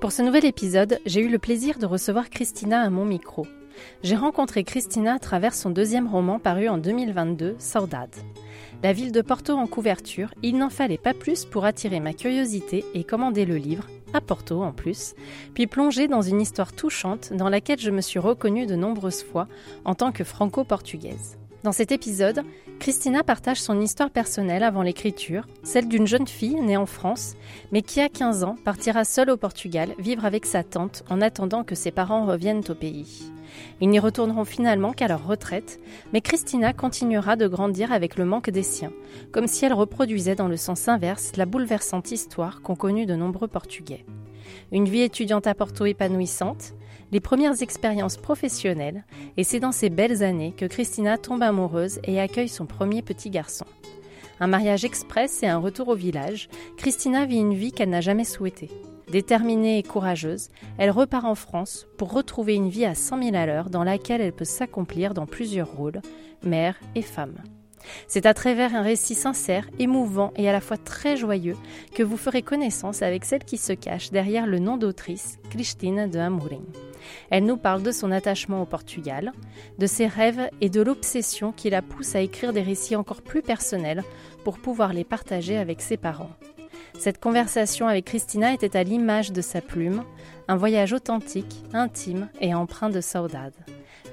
Pour ce nouvel épisode, j'ai eu le plaisir de recevoir Christina à mon micro. J'ai rencontré Christina à travers son deuxième roman paru en 2022, Saudade. La ville de Porto en couverture, il n'en fallait pas plus pour attirer ma curiosité et commander le livre, à Porto en plus, puis plonger dans une histoire touchante dans laquelle je me suis reconnue de nombreuses fois en tant que franco-portugaise. Dans cet épisode, Christina partage son histoire personnelle avant l'écriture, celle d'une jeune fille née en France, mais qui à 15 ans partira seule au Portugal vivre avec sa tante en attendant que ses parents reviennent au pays. Ils n'y retourneront finalement qu'à leur retraite, mais Christina continuera de grandir avec le manque des siens, comme si elle reproduisait dans le sens inverse la bouleversante histoire qu'ont connue de nombreux Portugais. Une vie étudiante à Porto épanouissante, les premières expériences professionnelles, et c'est dans ces belles années que Christina tombe amoureuse et accueille son premier petit garçon. Un mariage express et un retour au village, Christina vit une vie qu'elle n'a jamais souhaitée. Déterminée et courageuse, elle repart en France pour retrouver une vie à 100 000 à l'heure dans laquelle elle peut s'accomplir dans plusieurs rôles, mère et femme. C'est à travers un récit sincère, émouvant et à la fois très joyeux que vous ferez connaissance avec celle qui se cache derrière le nom d'autrice, Christine de Amorim. Elle nous parle de son attachement au Portugal, de ses rêves et de l'obsession qui la pousse à écrire des récits encore plus personnels pour pouvoir les partager avec ses parents. Cette conversation avec Christina était à l'image de sa plume, un voyage authentique, intime et empreint de saudade.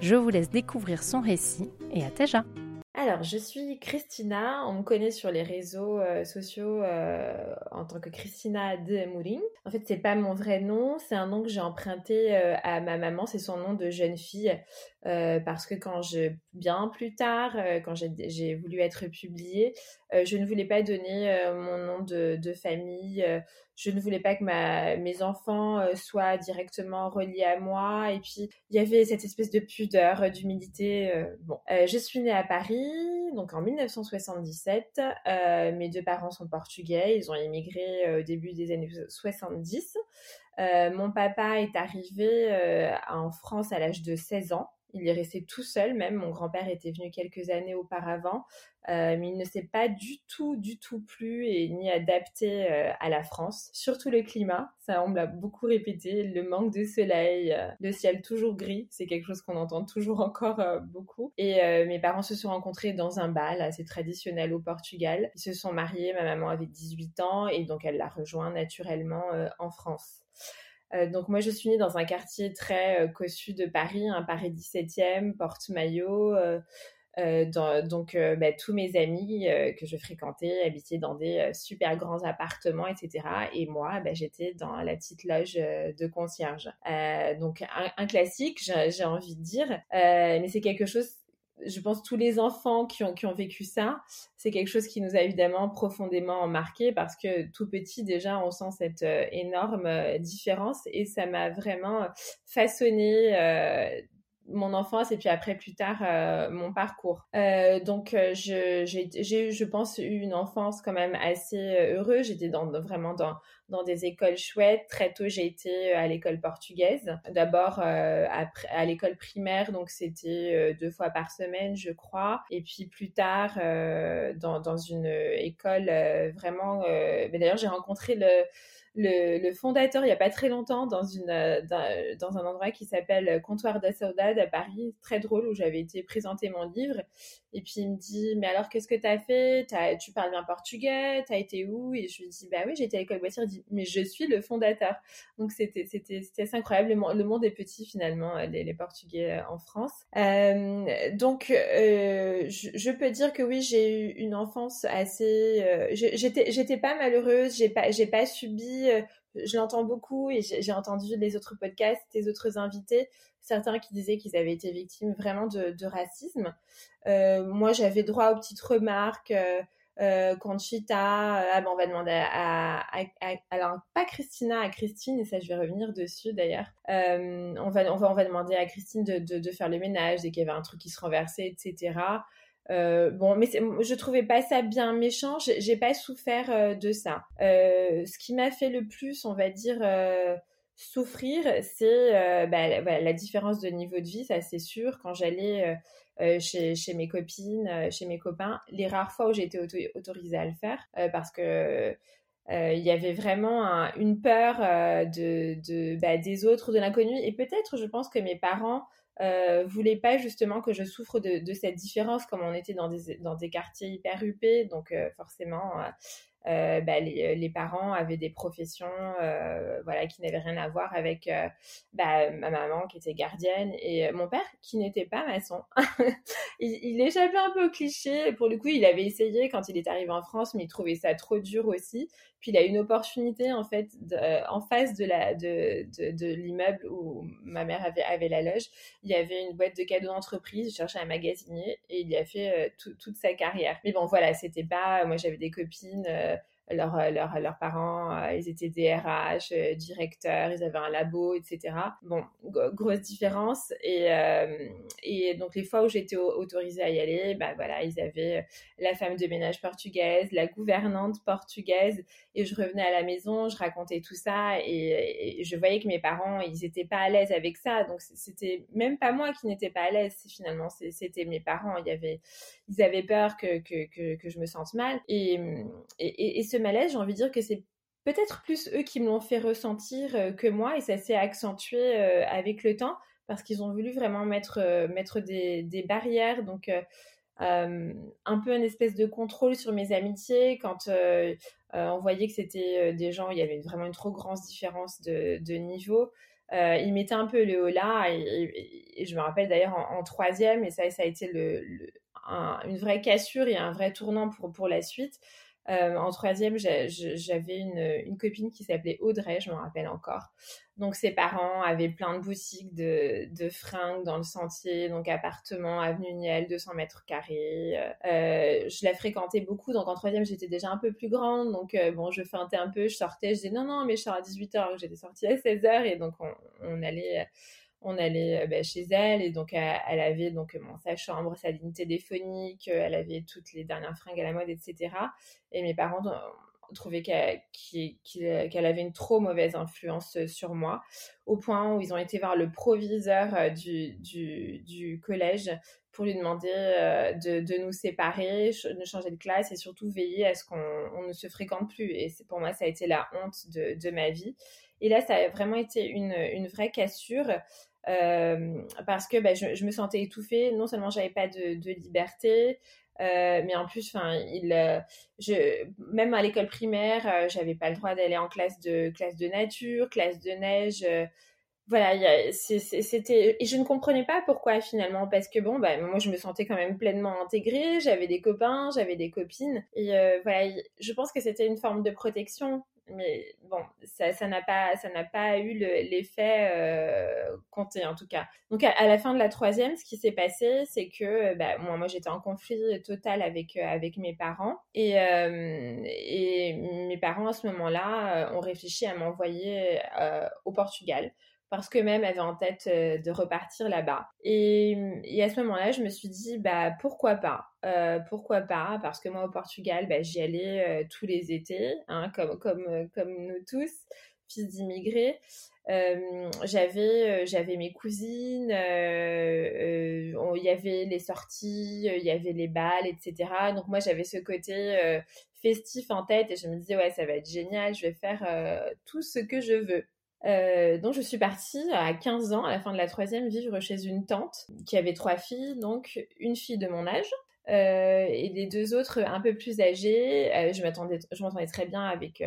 Je vous laisse découvrir son récit et à Teja. Alors, je suis Christina. On me connaît sur les réseaux euh, sociaux euh, en tant que Christina de Mourin. En fait, c'est pas mon vrai nom. C'est un nom que j'ai emprunté euh, à ma maman. C'est son nom de jeune fille. parce que quand je, bien plus tard, quand j'ai voulu être publiée, je ne voulais pas donner mon nom de, famille je ne voulais pas que mes enfants euh, soient directement reliés à moi. Et puis, il y avait cette espèce de pudeur, euh, d'humilité. Euh, bon, je suis née à Paris, donc en 1977. mes deux parents sont portugais. Ils ont immigré au début des années 70. mon papa est arrivé en France à l'âge de 16 ans. Il est resté tout seul, même mon grand-père était venu quelques années auparavant, euh, mais il ne s'est pas du tout, du tout plu et ni adapté euh, à la France. Surtout le climat, ça on me l'a beaucoup répété, le manque de soleil, euh, le ciel toujours gris, c'est quelque chose qu'on entend toujours encore beaucoup. Et mes parents se sont rencontrés dans un bal assez traditionnel au Portugal. Ils se sont mariés, ma maman avait 18 ans et donc elle l'a rejoint naturellement en France. Euh, donc moi, je suis née dans un quartier très euh, cossu de Paris, un Paris 17e, Porte-Maillot. Euh, donc bah, tous mes amis que je fréquentais habitaient dans des super grands appartements, etc. Et moi, bah, j'étais dans la petite loge de concierge. donc un, un classique, j'ai envie de dire, mais c'est quelque chose je pense tous les enfants qui ont, vécu ça, c'est quelque chose qui nous a évidemment profondément marqué parce que tout petit déjà on sent cette euh, énorme euh, différence et ça m'a vraiment façonné euh, mon enfance et puis après plus tard mon parcours. donc j'ai eu je pense eu une enfance quand même assez heureuse. J'étais dans, vraiment dans dans des écoles chouettes. Très tôt, j'ai été euh, à l'école portugaise. D'abord euh, à l'école primaire, donc c'était euh, deux fois par semaine, je crois. Et puis plus tard, dans, une école vraiment... mais d'ailleurs, j'ai rencontré le fondateur il n'y a pas très longtemps dans, un endroit qui s'appelle Comptoir de Saudade à Paris, très drôle, où j'avais été présenter mon livre. Et puis il me dit, mais alors qu'est-ce que tu as fait Tu parles bien portugais? Tu as été où Et je lui dis, bah oui, j'ai été à l'école Boissière. Il mais je suis le fondateur. Donc c'était assez incroyable. Le, monde est petit finalement, euh, les, Portugais euh, en France. donc je, peux dire que oui, j'ai eu une enfance assez... j'étais pas malheureuse, j'ai pas, subi euh, je l'entends beaucoup et j'ai entendu les autres podcasts, les autres invités, certains qui disaient qu'ils avaient été victimes vraiment de, racisme. Euh, moi, j'avais droit aux petites remarques. Euh, euh, Conchita, ah ben on va demander à, alors pas Christina, à Christine, et ça je vais revenir dessus d'ailleurs. on, va, on, va, on va demander à Christine de, de, faire le ménage dès qu'il y avait un truc qui se renversait, etc. Euh, bon, mais je trouvais pas ça bien méchant. J'ai pas souffert euh, de ça. Euh, ce qui m'a fait le plus, on va dire, souffrir, c'est bah, la différence de niveau de vie, ça c'est sûr. Quand j'allais chez, chez, mes copines, chez mes copains, les rares fois où j'ai été autorisée à le faire, parce que il y avait vraiment une peur de, bah, des autres, de l'inconnu, et peut-être, je pense que mes parents euh, voulait pas justement que je souffre de, cette différence, comme on était dans des, dans des quartiers hyper huppés, donc euh, forcément, euh, euh, bah, les, les, parents avaient des professions euh, voilà, qui n'avaient rien à voir avec euh, bah, ma maman qui était gardienne et mon père qui n'était pas maçon. il, il échappait un peu au cliché. Pour le coup, il avait essayé quand il est arrivé en France, mais il trouvait ça trop dur aussi. Puis il a une opportunité en fait en face de la de, de, de l'immeuble où ma mère avait, avait la loge. Il y avait une boîte de cadeaux d'entreprise. Il cherchait un magasinier et il y a fait toute sa carrière. Mais bon voilà, c'était pas. Moi j'avais des copines leurs leur, leurs parents, euh, ils étaient DRH, euh, directeurs, ils avaient un labo, etc. Bon, grosse différence. Et, euh, et donc les fois où j'étais autorisée à y aller, bah voilà, ils avaient la femme de ménage portugaise, la gouvernante portugaise, et je revenais à la maison, je racontais tout ça, et, je voyais que mes parents, ils étaient pas à l'aise avec ça. Donc c'était même pas moi qui n'étais pas à l'aise, finalement, c'était mes parents. Il y avait, ils avaient peur que, que, que, que je me sente mal. Et, et, et malaise, j'ai envie de dire que c'est peut-être plus eux qui me l'ont fait ressentir euh, que moi et ça s'est accentué euh, avec le temps parce qu'ils ont voulu vraiment mettre, euh, mettre des, barrières. Donc, un peu une espèce de contrôle sur mes amitiés quand on voyait que c'était des gens, il y avait vraiment une trop grande différence de, niveau. ils mettaient un peu le haut là et, je me rappelle d'ailleurs en, troisième et ça, ça a été une vraie cassure et un vrai tournant pour, pour la suite. Euh, en troisième, j'avais une, copine qui s'appelait Audrey, je me rappelle encore. Donc ses parents avaient plein de boutiques de, fringues dans le sentier, donc appartement, avenue Niel, 200 mètres carrés. Euh, je la fréquentais beaucoup, donc en troisième, j'étais déjà un peu plus grande, donc euh, bon, je feintais un peu, je sortais, je disais non, non, mais je sors à 18h, j'étais sortie à 16h, et donc on allait on allait euh, bah, chez elle et donc elle, avait donc sa chambre, sa ligne téléphonique, euh, elle avait toutes les dernières fringues à la mode, etc. Et mes parents trouvaient qu'elle avait une trop mauvaise influence euh, sur moi, au point où ils ont été voir le proviseur du, collège pour lui demander de, nous séparer, de changer de classe et surtout veiller à ce qu'on ne se fréquente plus. Et pour moi, ça a été la honte de ma vie. Et là, ça a vraiment été une, une vraie cassure. Euh, parce que bah, je, me sentais étouffée. Non seulement j'avais pas de, liberté, euh, mais en plus, enfin, euh, même à l'école primaire, j'avais pas le droit d'aller en classe de classe de nature, classe de neige. voilà, c'était et je ne comprenais pas pourquoi finalement, parce que bon, bah, moi je me sentais quand même pleinement intégrée, j'avais des copains, j'avais des copines, et voilà, je pense que c'était une forme de protection mais bon, ça n'a pas, ça n'a pas eu l'effet euh, compté en tout cas. Donc à, la fin de la troisième, ce qui s'est passé, c'est que bah, moi, moi j'étais en conflit total avec euh, avec mes parents et euh, et mes parents à ce moment-là ont réfléchi à m'envoyer au Portugal parce que même avait en tête euh, de repartir là-bas. Et, à ce moment-là, je me suis dit, bah pourquoi pas? Euh, Pourquoi pas? Parce que moi, au Portugal, bah, j'y allais euh, tous les étés, hein, comme, comme, comme nous tous, fils d'immigrés. j'avais j'avais mes cousines, il y avait les sorties, il y avait les balles, etc. Donc moi, j'avais ce côté festif en tête et je me disais, ouais, ça va être génial, je vais faire tout ce que je veux. Euh, donc je suis partie à 15 ans, à la fin de la troisième, vivre chez une tante qui avait trois filles, donc une fille de mon âge euh, et les deux autres un peu plus âgées. Euh, je m'attendais, je m'entendais très bien avec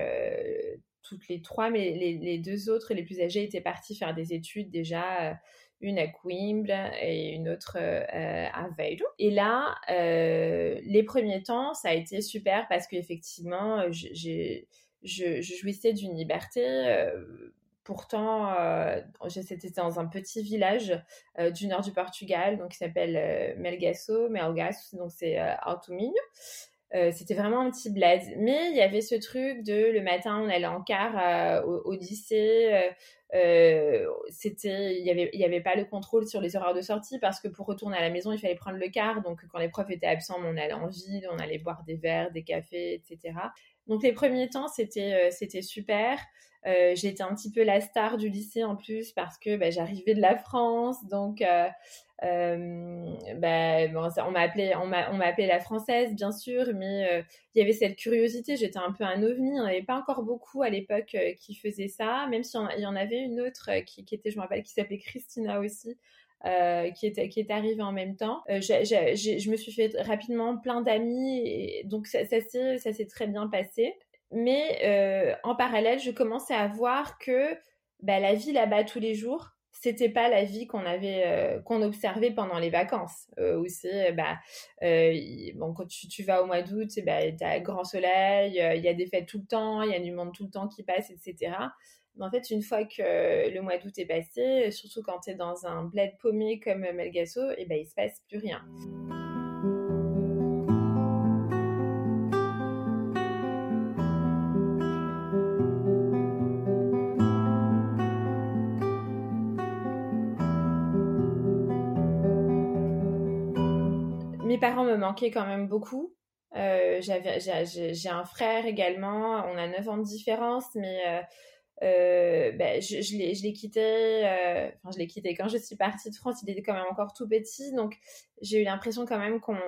toutes les trois, mais les, deux autres, les plus âgées, étaient parties faire des études déjà. une à Coimbra et une autre à Aveiro. Et là, les premiers temps, ça a été super parce qu'effectivement, j'ai je, jouissais d'une liberté. Pourtant, c'était dans un petit village du nord du Portugal, donc qui s'appelle Melgaço, Melgaço, donc c'est Alto Minho. c'était vraiment un petit bled. Mais il y avait ce truc de le matin, on allait en car au, lycée. c'était, il y avait, avait pas le contrôle sur les horaires de sortie parce que pour retourner à la maison, il fallait prendre le car. Donc, quand les profs étaient absents, on allait en ville, on allait boire des verres, des cafés, etc. Donc les premiers temps, c'était euh, c'était super. Euh, j'étais un petit peu la star du lycée en plus parce que bah, j'arrivais de la France, donc euh, bah, on m'a appelé on m'a appelé la française bien sûr, mais il y avait cette curiosité. J'étais un peu un ovni. Il n'y en avait pas encore beaucoup à l'époque qui faisaient ça, même s'il y, en avait une autre qui, était, je me rappelle, qui s'appelait Christina aussi. Euh, qui, est, qui est arrivé en même temps. Euh, je me suis fait rapidement plein d'amis, donc ça, s'est très bien passé. Mais euh, en parallèle, je commençais à voir que bah, la vie là-bas tous les jours, c'était pas la vie qu'on avait qu'on observait pendant les vacances où c'est bah bon quand tu, vas au mois d'août bah, t'as grand soleil il y a des fêtes tout le temps il y a du monde tout le temps qui passe etc mais en fait, une fois que le mois d'août est passé, surtout quand tu es dans un bled paumé comme Melgasso, et eh ben, il se passe plus rien. Parents me manquaient quand même beaucoup. Euh, j'ai un frère également, on a 9 ans de différence, mais euh, euh, ben, je, je l'ai quitté, enfin je l'ai quitté quand je suis partie de France, il était quand même encore tout petit, donc j'ai eu l'impression quand même qu'on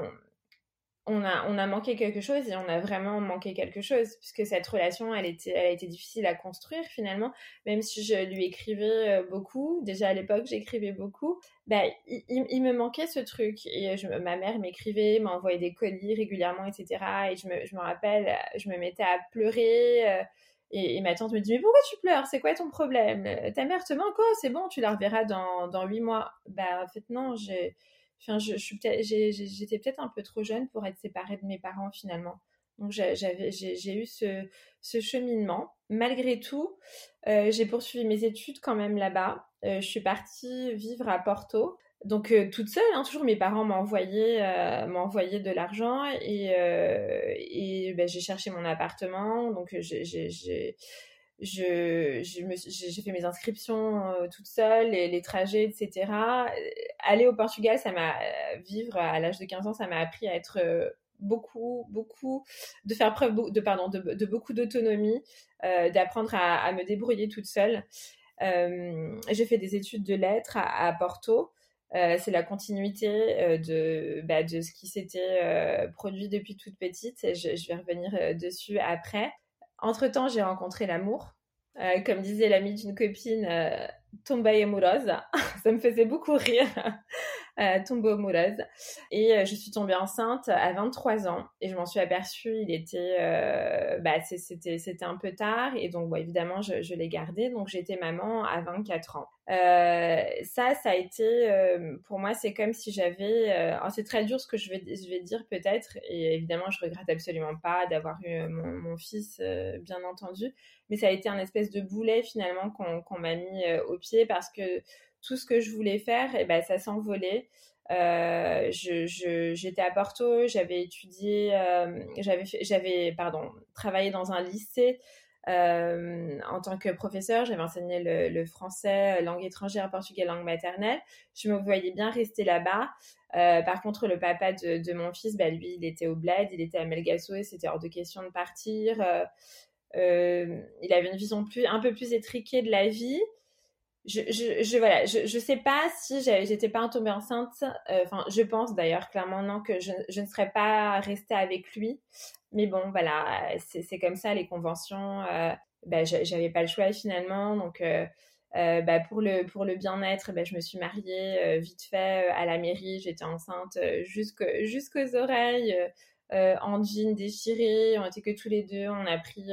on a, on a manqué quelque chose et on a vraiment manqué quelque chose, puisque cette relation, elle, était, elle a été difficile à construire finalement, même si je lui écrivais euh, beaucoup, déjà à l'époque j'écrivais beaucoup, bah, il, me manquait ce truc. Et ma mère m'écrivait, m'envoyait des colis régulièrement, etc. Et je me, je me rappelle, je me mettais à pleurer. Et, ma tante me dit, mais pourquoi tu pleures? C'est quoi ton problème? Euh, Ta mère te manque? Oh, c'est bon, tu la reverras dans huit mois. Bah, en fait, non, j'ai, enfin, je, j'étais peut-être un peu trop jeune pour être séparée de mes parents finalement. Donc j'avais, j'ai, eu ce, cheminement. Malgré tout, euh, j'ai poursuivi mes études quand même là-bas. Euh, je suis partie vivre à Porto donc euh, toute seule, hein, toujours mes parents m'envoyaient euh, m'envoyaient de l'argent et, et ben, j'ai cherché mon appartement. Donc j'ai j'ai fait mes inscriptions toute seule, les, trajets, etc. Aller au Portugal, ça m'a vivre à l'âge de 15 ans, ça m'a appris à être beaucoup, beaucoup, de faire preuve de, pardon, de, beaucoup d'autonomie, d'apprendre à, me débrouiller toute seule. j'ai fait des études de lettres à, Porto. Euh, c'est la continuité euh, de, bah, de ce qui s'était euh, produit depuis toute petite. Je, je vais revenir dessus après. Entre-temps, j'ai rencontré l'amour. comme disait l'amie d'une copine, amoureuse. Ça me faisait beaucoup rire. Tombeau amoureuse. Et je suis tombée enceinte à 23 ans et je m'en suis aperçue, il était, bah, c'était, c'était un peu tard et donc évidemment je, l'ai gardé. Donc j'étais maman à 24 ans. Euh, ça, ça a été, euh, pour moi, c'est comme si j'avais, euh, c'est très dur ce que je vais, je vais dire peut-être, et évidemment, je regrette absolument pas d'avoir eu mon fils, bien entendu, mais ça a été un espèce de boulet finalement qu'on m'a mis au pied parce que tout ce que je voulais faire, et ben, ça s'envolait. Euh, j'étais à Porto, j'avais étudié, j'avais j'avais travaillé dans un lycée euh, en tant que professeur, j'avais enseigné le, français, langue étrangère, portugais, langue maternelle. Je me voyais bien rester là-bas. Euh, par contre, le papa de, mon fils, bah, lui, il était au bled, il était à Melgaço et c'était hors de question de partir. Euh, il avait une vision un peu plus étriquée de la vie. Je, je, voilà, je, sais pas si j'étais pas tombée enceinte. Enfin, je pense d'ailleurs clairement non que je, je ne serais pas restée avec lui. Mais bon, voilà, c'est comme ça, les conventions. Euh, bah, j'avais pas le choix finalement. Donc, euh, euh, bah, pour le, pour le bien-être, bah, je me suis mariée vite fait à la mairie. J'étais enceinte jusqu'aux oreilles, en jean déchiré. On était que tous les deux. On a pris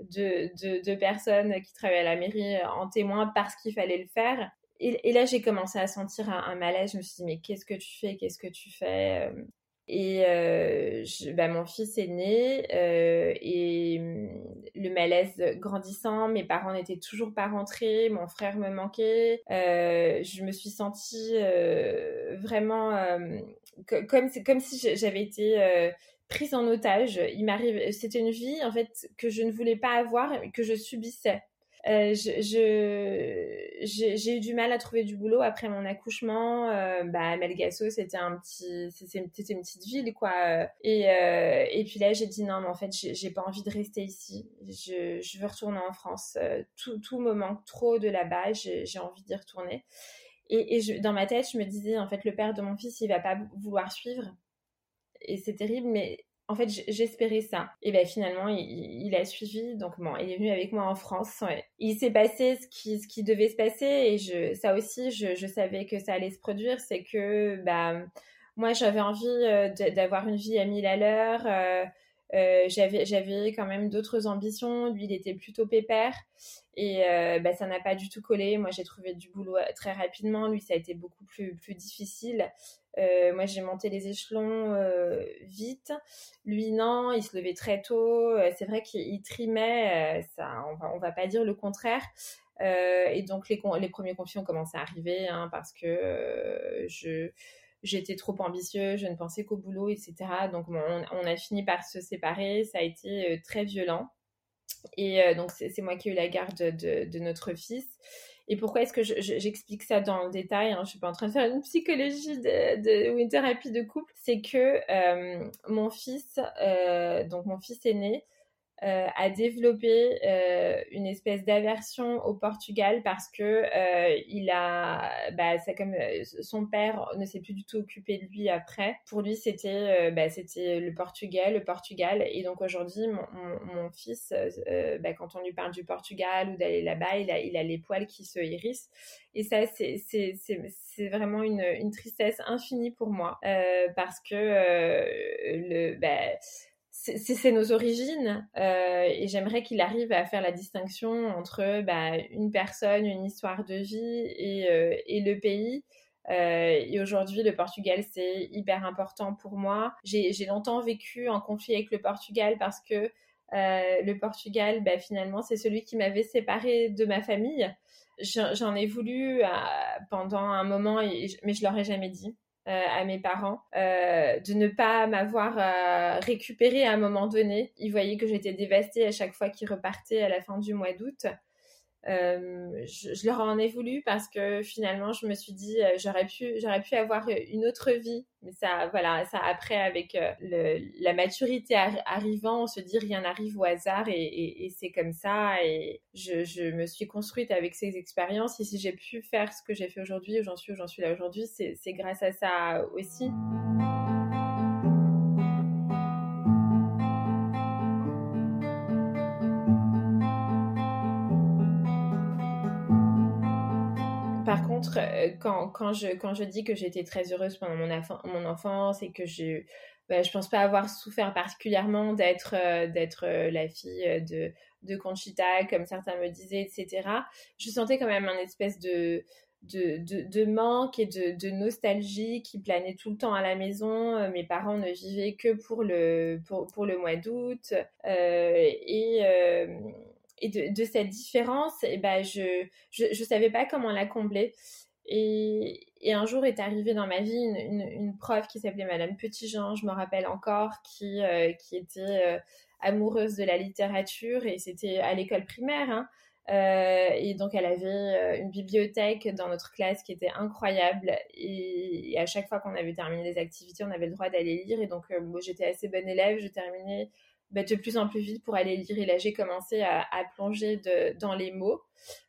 deux, deux, personnes qui travaillaient à la mairie en témoin parce qu'il fallait le faire. Et, là, j'ai commencé à sentir un, malaise. Je me suis dit, mais qu'est-ce que tu fais? Qu'est-ce que tu fais? Et bah, mon fils est né et mm, le malaise grandissant, mes parents n'étaient toujours pas rentrés, mon frère me manquait. je me suis sentie vraiment comme, comme si j'avais été prise en otage. Il m'arrive, c'était une vie en fait que je ne voulais pas avoir, que je subissais. Euh, j'ai eu du mal à trouver du boulot après mon accouchement. Euh, bah, Melgasso, c'était un petit, c'était une petite ville, quoi. Et, euh, et puis là, j'ai dit non, mais en fait, j'ai pas envie de rester ici. Je, je veux retourner en France. Tout, tout me manque trop de là-bas. J'ai envie d'y retourner. Et, et dans ma tête, je me disais, en fait, le père de mon fils, il va pas vouloir suivre. Et c'est terrible, mais en fait, j'espérais ça. Et ben finalement, il, a suivi. Donc bon, il est venu avec moi en France. Il s'est passé ce qui, ce qui devait se passer. Et je, ça aussi, je, je savais que ça allait se produire. C'est que bah, moi, j'avais envie euh, d'avoir une vie à mille à l'heure. J'avais quand même d'autres ambitions. Lui, il était plutôt pépère. Et bah, ça n'a pas du tout collé. Moi, j'ai trouvé du boulot très rapidement. Lui, ça a été beaucoup plus, plus difficile. Euh, moi, j'ai monté les échelons euh, vite. Lui, non, il se levait très tôt. Euh, c'est vrai qu'il trimait. ça, on va, va pas dire le contraire. et donc, les, les premiers conflits ont commencé à arriver hein, parce que je j'étais trop ambitieux, je ne pensais qu'au boulot, etc. Donc, on, a fini par se séparer. Ça a été très violent. Et donc, c'est moi qui ai eu la garde de, de notre fils. Et pourquoi est-ce que j'explique ça dans le détail hein, Je suis pas en train de faire une psychologie de, ou une thérapie de couple. C'est que euh, mon fils, euh, donc mon fils aîné, euh, a développé euh, une espèce d'aversion au Portugal parce que euh, il a, bah, c'est comme son père ne s'est plus du tout occupé de lui après. Pour lui, c'était, bah, c'était le Portugal, le Portugal. Et donc aujourd'hui, mon, mon, fils, bah, quand on lui parle du Portugal ou d'aller là-bas, il a, il a les poils qui se hérissent. Et ça, c'est, c'est, c'est, c'est vraiment une, une tristesse infinie pour moi parce que le, bah, c'est nos origines euh, et j'aimerais qu'il arrive à faire la distinction entre bah, une personne, une histoire de vie et, euh, le pays. Euh, et aujourd'hui, le Portugal, c'est hyper important pour moi. J'ai longtemps vécu en conflit avec le Portugal parce que le Portugal, bah, finalement, c'est celui qui m'avait séparé de ma famille. J'en ai voulu pendant un moment, mais je leur ai jamais dit. Euh, à mes parents euh, de ne pas m'avoir euh, récupéré à un moment donné. Ils voyaient que j'étais dévastée à chaque fois qu'ils repartaient à la fin du mois d'août. Euh, je, leur en ai voulu parce que finalement je me suis dit euh, j'aurais pu j'aurais pu avoir une autre vie. Mais ça voilà ça après avec euh, la maturité arrivant on se dit rien n'arrive au hasard et, et, c'est comme ça. Et je, je, me suis construite avec ces expériences. Et si j'ai pu faire ce que j'ai fait aujourd'hui où j'en suis où j'en suis là aujourd'hui c'est grâce à ça aussi. Euh, quand, je, dis que j'étais très heureuse pendant mon, enfance et que je bah, je pense pas avoir souffert particulièrement d'être euh, euh, la fille de, Conchita, comme certains me disaient, etc. Je sentais quand même un espèce de, manque et de, nostalgie qui planait tout le temps à la maison. Mes parents ne vivaient que pour le, pour le mois d'août. et et de, cette différence, et eh ben je, je, savais pas comment la combler. Et, et, un jour est arrivée dans ma vie une, une, prof qui s'appelait Madame Petitjean, je me rappelle encore, qui, euh, qui était euh, amoureuse de la littérature et c'était à l'école primaire. Hein. Euh, et donc elle avait une bibliothèque dans notre classe qui était incroyable et, à chaque fois qu'on avait terminé les activités, on avait le droit d'aller lire. Et donc moi j'étais assez bonne élève, je terminais bah, de plus en plus vite pour aller lire. Et là, j'ai commencé à, plonger dans les mots.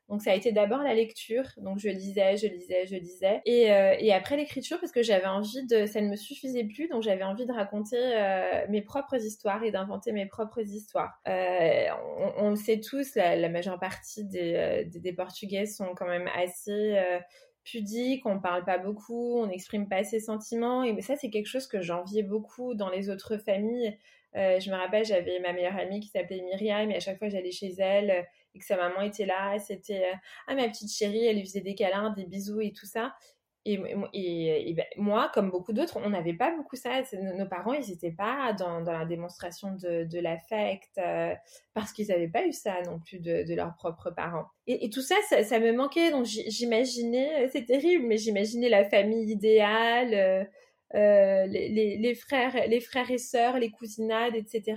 Donc ça a été d'abord la lecture, donc je lisais, je lisais, je lisais, et, euh, après l'écriture parce que j'avais envie de, ça ne me suffisait plus, donc j'avais envie de raconter euh, mes propres histoires et d'inventer mes propres histoires. Euh, on, le sait tous, la, majeure partie des, Portugais sont quand même assez pudiques, on parle pas beaucoup, on n'exprime pas ses sentiments, et ça c'est quelque chose que j'enviais beaucoup dans les autres familles. Euh, je me rappelle, j'avais ma meilleure amie qui s'appelait Myriam et à chaque fois j'allais chez elle euh, et que sa maman était là, c'était euh, ah ma petite chérie, elle lui faisait des câlins, des bisous et tout ça. et, ben, moi, comme beaucoup d'autres, on n'avait pas beaucoup ça. Nos parents, ils n'étaient pas dans, la démonstration de, l'affect parce qu'ils n'avaient pas eu ça non plus de, leurs propres parents. Et, tout ça, ça, me manquait. Donc j'imaginais, c'est terrible, mais j'imaginais la famille idéale, euh, les, frères, les frères et sœurs, les cousinades, etc.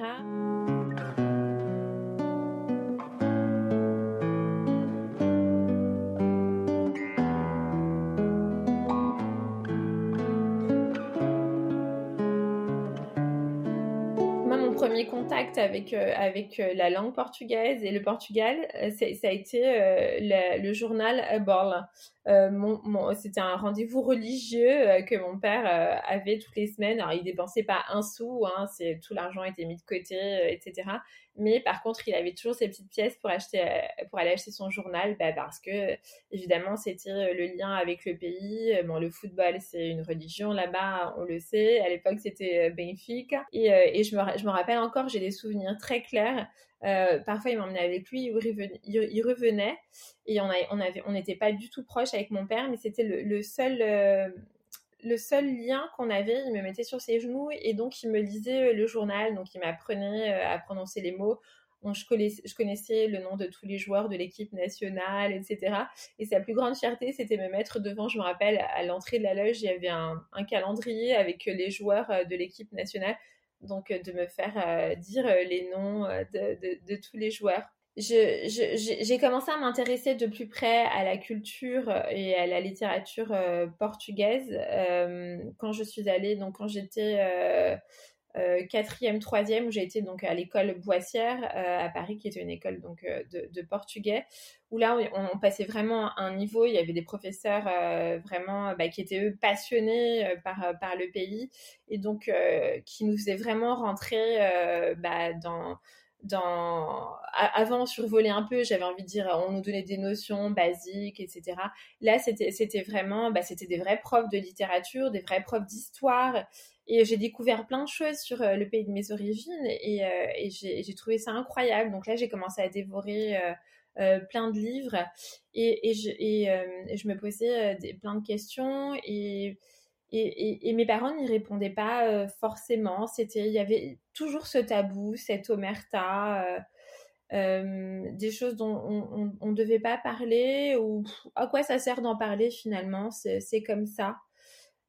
contact avec, euh, avec euh, la langue portugaise et le Portugal, euh, ça a été le, journal Borla. C'était un rendez-vous religieux que mon père avait toutes les semaines. Alors, il dépensait pas un sou, hein, tout l'argent était mis de côté, etc. Mais par contre, il avait toujours ses petites pièces pour, acheter, pour aller acheter son journal bah, parce que, évidemment, c'était le lien avec le pays. Bon, le football, c'est une religion là-bas, on le sait. À l'époque, c'était Benfica. Et, je, me, je me rappelle encore, souvenirs très clairs. Euh, parfois, il m'emmenait avec lui, il revenait, il revenait et on n'était on pas du tout proche avec mon père, mais c'était le, seul, euh, le seul lien qu'on avait. Il me mettait sur ses genoux et donc il me lisait le journal, donc il m'apprenait euh, à prononcer les mots. je, connaissais, le nom de tous les joueurs de l'équipe nationale, etc. Et sa plus grande fierté, c'était me mettre devant, je me rappelle, à l'entrée de la loge, il y avait un calendrier avec les joueurs de l'équipe nationale donc de me faire dire les noms de, tous les joueurs. J'ai commencé à m'intéresser de plus près à la culture et à la littérature portugaise. Quand je suis allée, donc quand j'étais quatrième, troisième, où j'ai été donc à l'école Boissière à Paris, qui était une école donc de, portugais, où là on, passait vraiment un niveau. Il y avait des professeurs vraiment bah, qui étaient eux passionnés par par le pays et donc qui nous faisaient vraiment rentrer bah, dans dans avant on survolait un peu j'avais envie de dire on nous donnait des notions basiques etc là c'était vraiment bah, c'était des vrais profs de littérature des vrais profs d'histoire. Et j'ai découvert plein de choses sur euh, le pays de mes origines et, euh, j'ai trouvé ça incroyable. Donc là j'ai commencé à dévorer euh, plein de livres. Et, je, me posais plein de questions et et, mes parents n'y répondaient pas euh, forcément. C'était, il y avait toujours ce tabou, cette omerta, euh, euh, des choses dont on ne devait pas parler ou à quoi ça sert d'en parler finalement? C'est comme ça.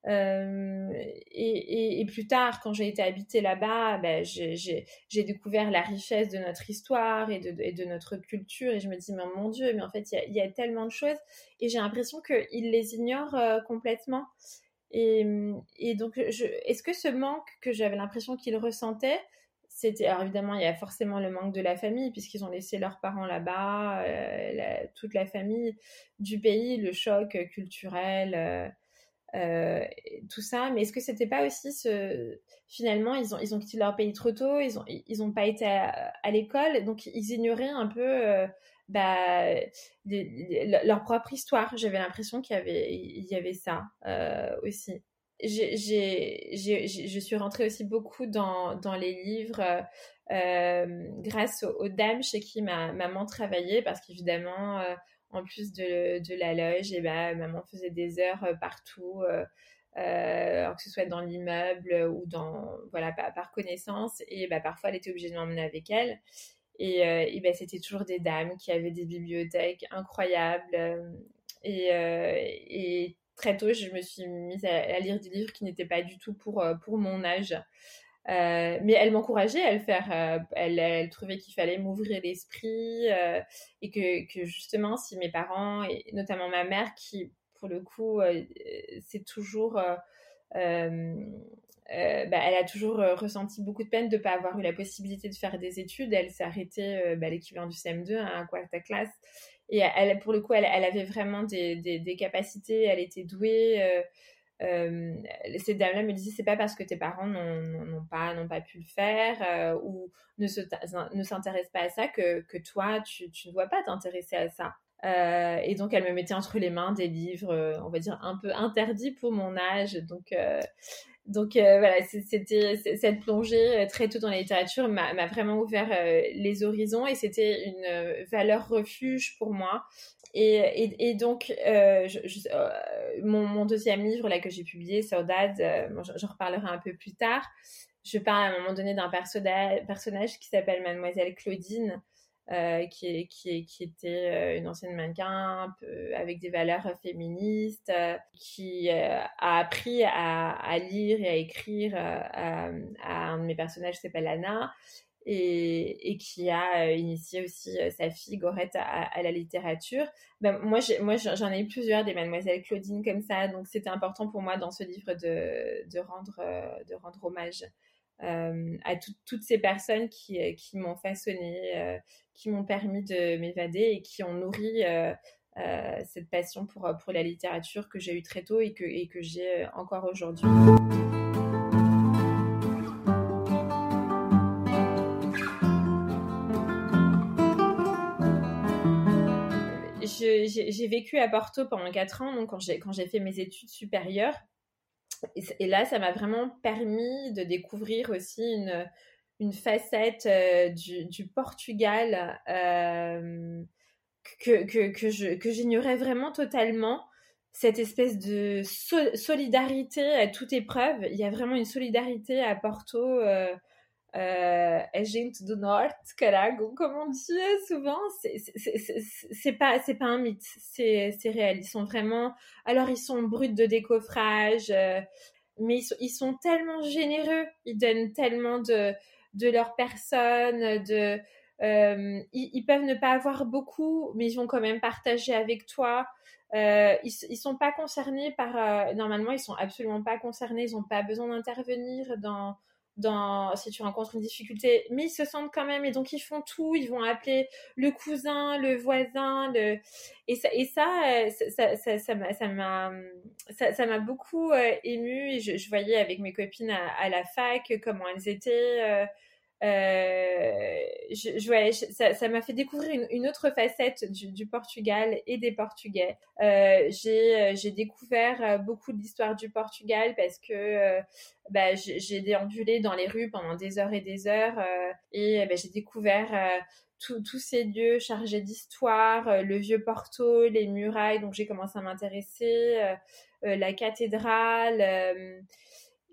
Et, plus tard, quand j'ai été habitée là-bas, ben, j'ai découvert la richesse de notre histoire et de, notre culture. Et je me dis, mais mon Dieu, mais en fait, il y, a tellement de choses. Et j'ai l'impression qu'ils les ignorent complètement. Et, donc, est-ce que ce manque que j'avais l'impression qu'ils ressentaient, c'était alors évidemment il y a forcément le manque de la famille puisqu'ils ont laissé leurs parents là-bas, euh, toute la famille du pays, le choc culturel, euh, euh, tout ça. Mais est-ce que c'était pas aussi finalement ils ont quitté leur pays trop tôt, ils ont ils ont pas été à l'école, donc ils ignoraient un peu bah, leur propre histoire. J'avais l'impression qu'il y avait, il y avait ça euh, aussi. je suis rentrée aussi beaucoup dans, dans les livres euh, grâce aux, dames chez qui ma maman travaillait, parce qu'évidemment, euh, en plus de, de, la loge, et eh ben, maman faisait des heures partout. que ce soit dans l'immeuble ou dans voilà par, par connaissance et bah, parfois elle était obligée de m'emmener avec elle et, euh, ben, c'était toujours des dames qui avaient des bibliothèques incroyables. Euh, euh, et, très tôt, je me suis mise à, lire des livres qui n'étaient pas du tout pour, pour mon âge. mais elle m'encourageait à le faire. elle, elle, trouvait qu'il fallait m'ouvrir l'esprit et que, que, justement, si mes parents, et notamment ma mère, qui pour le coup, c'est toujours euh, bah, elle a toujours euh, ressenti beaucoup de peine de ne pas avoir eu la possibilité de faire des études. Elle s'est arrêtée à euh, bah, l'équivalent du CM2, à un quarta classe. Et pour le coup, elle, avait vraiment des, capacités, elle était douée. Euh, ces dames-là me disaient c'est pas parce que tes parents n'ont pas, pas pu le faire ou ne s'intéressent pas à ça que, que toi, tu, ne dois pas t'intéresser à ça. et donc, elle me mettait entre les mains des livres, on va dire, un peu interdits pour mon âge. Donc, donc euh, voilà, c'était cette plongée euh, très tôt dans la littérature m'a vraiment ouvert euh, les horizons et c'était une valeur refuge pour moi. et, et, donc, euh, mon, mon, deuxième livre là que j'ai publié, Saudade, j'en reparlerai un peu plus tard. Je parle à un moment donné d'un personnage, personnage qui s'appelle Mademoiselle Claudine, euh, qui, qui, qui, était euh, une ancienne mannequin avec des valeurs féministes, euh, qui a appris à, lire et à écrire à, un de mes personnages qui s'appelle Anna. Et, et, qui a initié aussi sa fille Gorette à, la littérature. Ben, moi, j'en ai eu plusieurs des Mademoiselle Claudine comme ça, donc c'était important pour moi dans ce livre de, de rendre, de rendre hommage euh, à toutes ces personnes qui, euh, m'ont façonné, euh, qui m'ont permis de m'évader et qui ont nourri cette passion pour, la littérature que j'ai eue très tôt et que, et que j'ai encore aujourd'hui. j'ai vécu à Porto pendant 4 ans, donc quand j'ai fait mes études supérieures. Et, là, ça m'a vraiment permis de découvrir aussi une, une facette euh, du, Portugal euh, que, que, que j'ignorais vraiment totalement. Cette espèce de solidarité à toute épreuve. Il y a vraiment une solidarité à Porto. Euh, euh, gente do Norte, carago, comme on dit souvent, c'est pas, c'est pas un mythe, c'est réel. Ils sont vraiment, alors ils sont bruts de décoffrage, euh, mais ils sont, ils sont, tellement généreux, ils donnent tellement de, de leur personne, de, euh, ils, peuvent ne pas avoir beaucoup, mais ils vont quand même partager avec toi. Ils, ils sont pas concernés par, normalement, ils sont absolument pas concernés, ils ont pas besoin d'intervenir dans dans, si tu rencontres une difficulté, mais ils se sentent quand même et donc ils font tout, ils vont appeler le cousin, le voisin, le et ça et ça euh, ça m'a ça m'a beaucoup euh, ému je, je, voyais avec mes copines à, à la fac comment elles étaient euh, euh, je, ça m'a fait découvrir une, autre facette du, Portugal et des Portugais. Euh, j'ai, j'ai découvert euh, beaucoup de l'histoire du Portugal parce que euh, bah, j'ai déambulé dans les rues pendant des heures et des heures et bah, j'ai découvert tous ces lieux chargés d'histoire, le vieux Porto, les murailles, donc j'ai commencé à m'intéresser, la cathédrale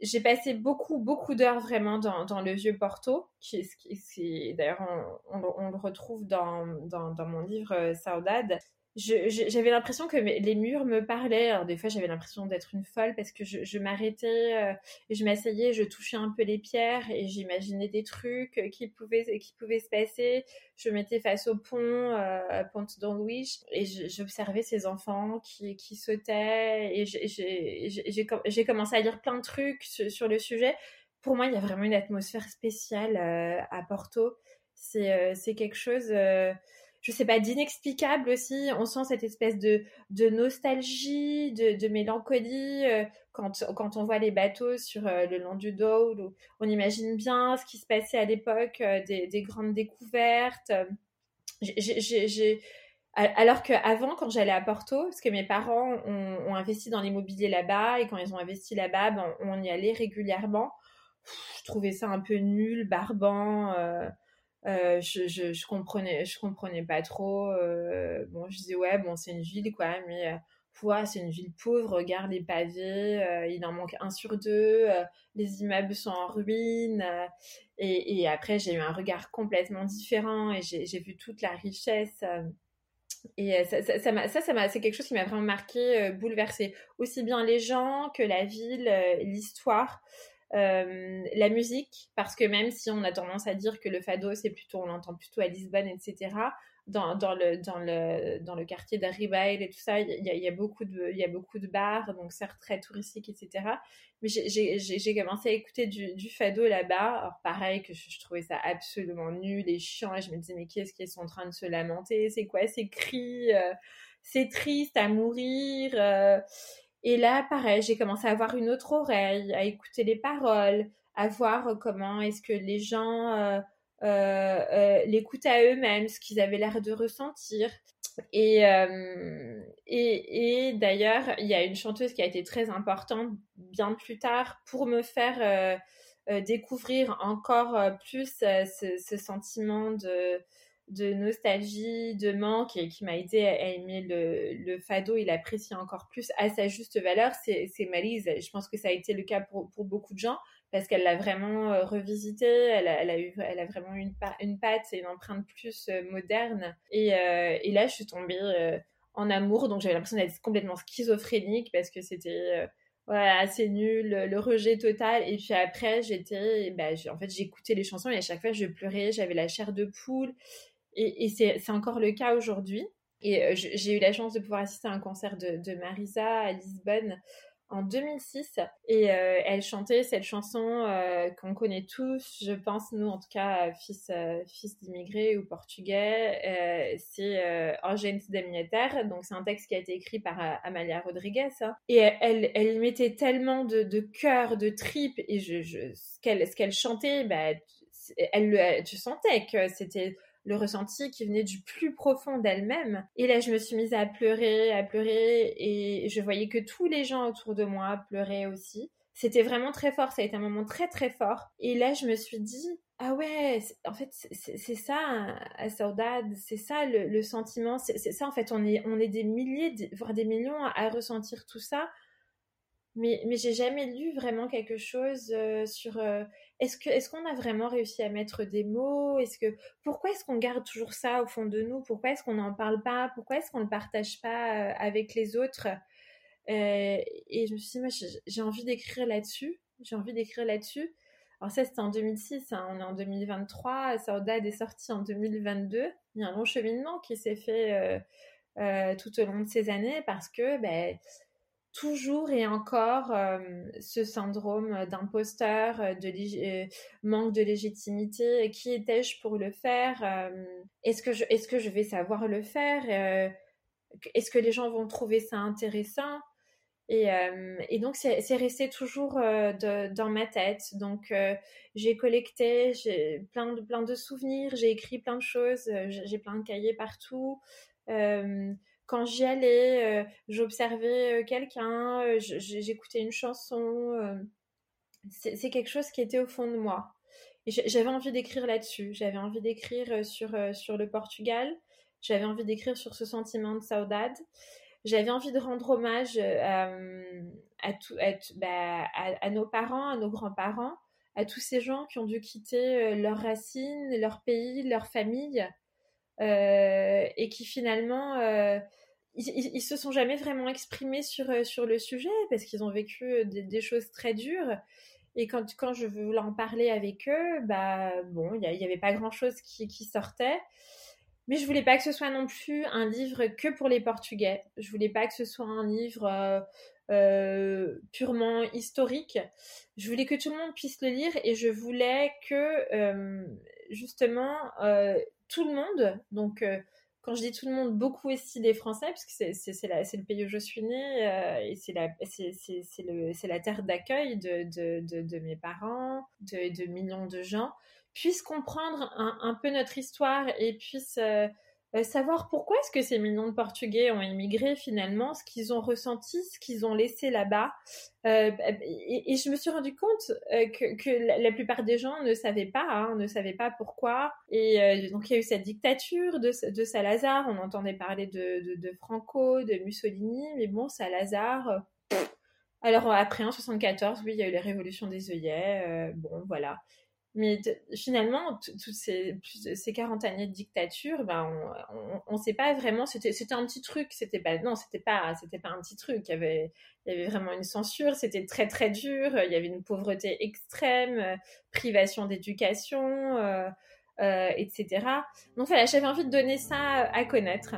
j'ai passé beaucoup, beaucoup d'heures vraiment dans, dans, le vieux Porto, qui est, d'ailleurs on, on, le retrouve dans, dans, dans mon livre euh, Saudade j'avais l'impression que les murs me parlaient. Des fois, j'avais l'impression d'être une folle parce que je, m'arrêtais, euh, je m'asseyais, je touchais un peu les pierres et j'imaginais des trucs qui pouvaient, se passer. Je mettais face au pont, euh, Ponte Don Luis, et j'observais ces enfants qui, qui sautaient et j'ai commencé à lire plein de trucs sur, le sujet. Pour moi, il y a vraiment une atmosphère spéciale euh, à Porto. C'est euh, quelque chose je sais pas, d'inexplicable aussi. On sent cette espèce de, de nostalgie, de, de mélancolie euh, quand, quand on voit les bateaux sur euh, le long du Douro. On imagine bien ce qui se passait à l'époque euh, des, des, grandes découvertes. J'ai alors qu'avant, quand j'allais à Porto, parce que mes parents ont, ont investi dans l'immobilier là-bas, et quand ils ont investi là-bas, ben, on y allait régulièrement. je trouvais ça un peu nul, barbant. Euh, je, je, comprenais je comprenais pas trop euh, bon je disais ouais bon c'est une ville quoi mais euh, c'est une ville pauvre regarde les pavés euh, il en manque un sur deux les immeubles sont en ruine et, et, après j'ai eu un regard complètement différent et j'ai vu toute la richesse et ça, ça, ça, ça c'est quelque chose qui m'a vraiment marqué, bouleversé. Aussi bien les gens que la ville, l'histoire. Euh, la musique, parce que même si on a tendance à dire que le fado, c'est plutôt, on l'entend plutôt à Lisbonne, etc., dans, le, quartier d'Arribail et tout ça, il y a, beaucoup de, beaucoup de bars, donc certes très touristiques, etc. Mais j'ai commencé à écouter du, du fado là-bas. Alors pareil, que je, trouvais ça absolument nul et chiant, et je me disais, mais qu'est-ce qu'ils sont en train de se lamenter? C'est quoi ces cris euh, C'est triste à mourir euh, et là, pareil, j'ai commencé à avoir une autre oreille, à écouter les paroles, à voir comment est-ce que les gens euh, euh, euh l'écoutaient à eux-mêmes, ce qu'ils avaient l'air de ressentir. Et, euh, et, et d'ailleurs, il y a une chanteuse qui a été très importante bien plus tard pour me faire découvrir encore plus ce, sentiment de de nostalgie, de manque et qui m'a aidé à aimer le, le fado et l'apprécier encore plus à sa juste valeur, c'est Malise. Je pense que ça a été le cas pour, pour beaucoup de gens parce qu'elle l'a vraiment euh, revisité, elle a, elle eu, elle a vraiment une, une patte et une empreinte plus euh, moderne. Et, euh, et, là, je suis tombée en amour, donc j'avais l'impression d'être complètement schizophrénique parce que c'était assez nul, le rejet total. Et puis après, j'étais, bah, en fait, j'écoutais les chansons et à chaque fois, je pleurais, j'avais la chair de poule. Et, c'est encore le cas aujourd'hui. Et j'ai eu la chance de pouvoir assister à un concert de, Marisa à Lisbonne en 2006 et euh, elle chantait cette chanson euh, qu'on connaît tous, je pense nous en tout cas fils euh, d'immigrés ou portugais, c'est Urgente de donc c'est un texte qui a été écrit par Amalia Rodriguez hein. et elle elle mettait tellement de, cœur, de tripes et ce qu'elle chantait, bah, tu sentais que c'était le ressenti qui venait du plus profond d'elle-même. Et là, je me suis mise à pleurer, à pleurer, et je voyais que tous les gens autour de moi pleuraient aussi. C'était vraiment très fort, ça a été un moment très très fort. Et là, je me suis dit, ah ouais, en fait, c'est ça, à Saudade, c'est ça le, sentiment, c'est ça, en fait, on est, on est des milliers, voire des millions à, ressentir tout ça. Mais, mais j'ai jamais lu vraiment quelque chose euh, sur euh, est-ce que est-ce qu'on a vraiment réussi à mettre des mots? Est-ce que pourquoi est-ce qu'on garde toujours ça au fond de nous? Pourquoi est-ce qu'on n'en parle pas? Pourquoi est-ce qu'on ne le partage pas euh, avec les autres? Et je me suis dit, moi, j'ai envie d'écrire là-dessus. J'ai envie d'écrire là-dessus. Alors ça, c'était en 2006. Hein, on est en 2023. Saudade est sorti en 2022. Il y a un long cheminement qui s'est fait tout au long de ces années parce que ben, toujours et encore euh, ce syndrome d'imposteur, euh, de euh, manque de légitimité. Qui étais-je pour le faire Est-ce que, je, vais savoir le faire Est-ce que les gens vont trouver ça intéressant? Et, donc, c'est resté toujours dans ma tête. Donc, j'ai collecté plein de souvenirs, j'ai écrit plein de choses, j'ai plein de cahiers partout quand j'y allais, euh, j'observais euh, quelqu'un, euh, j'écoutais une chanson. c'est quelque chose qui était au fond de moi. J'avais envie d'écrire là-dessus. J'avais envie d'écrire sur, sur le Portugal. J'avais envie d'écrire sur ce sentiment de saudade. J'avais envie de rendre hommage à, tout, bah, à, nos parents, à nos grands-parents, à tous ces gens qui ont dû quitter leurs racines, leur pays, leur famille, et qui finalement ils, ils, se sont jamais vraiment exprimés sur, euh, sur le sujet parce qu'ils ont vécu euh, des, choses très dures. Et quand, quand je voulais en parler avec eux, bah bon, il n'y avait pas grand chose qui, qui, sortait. Mais je voulais pas que ce soit non plus un livre que pour les Portugais. Je voulais pas que ce soit un livre euh, euh purement historique. Je voulais que tout le monde puisse le lire et je voulais que euh, justement euh, tout le monde, donc quand je dis tout le monde, beaucoup aussi des Français, parce que c'est le pays où je suis née euh, et c'est la, la terre d'accueil de, de, de, mes parents, de, millions de gens, puissent comprendre un, un peu notre histoire et puissent euh, savoir pourquoi est-ce que ces millions de Portugais ont immigré finalement, ce qu'ils ont ressenti, ce qu'ils ont laissé là-bas. Euh, et, je me suis rendu compte euh, que, la, plupart des gens ne savaient pas, hein, ne savaient pas pourquoi. Et donc il y a eu cette dictature de, de Salazar, on entendait parler de, de, Franco, de Mussolini, mais bon, Salazar... alors après en 74, oui, il y a eu la révolution des œillets, bon voilà. Mais finalement, toutes ces, ces 40 années de dictature, ben, on ne sait pas vraiment. C'était un petit truc. C'était pas, non, c'était pas, c'était pas un petit truc. Il y avait, vraiment une censure. C'était très, très dur. Il y avait une pauvreté extrême, privation d'éducation, euh, euh, etc. Donc voilà, j'avais envie de donner ça à connaître.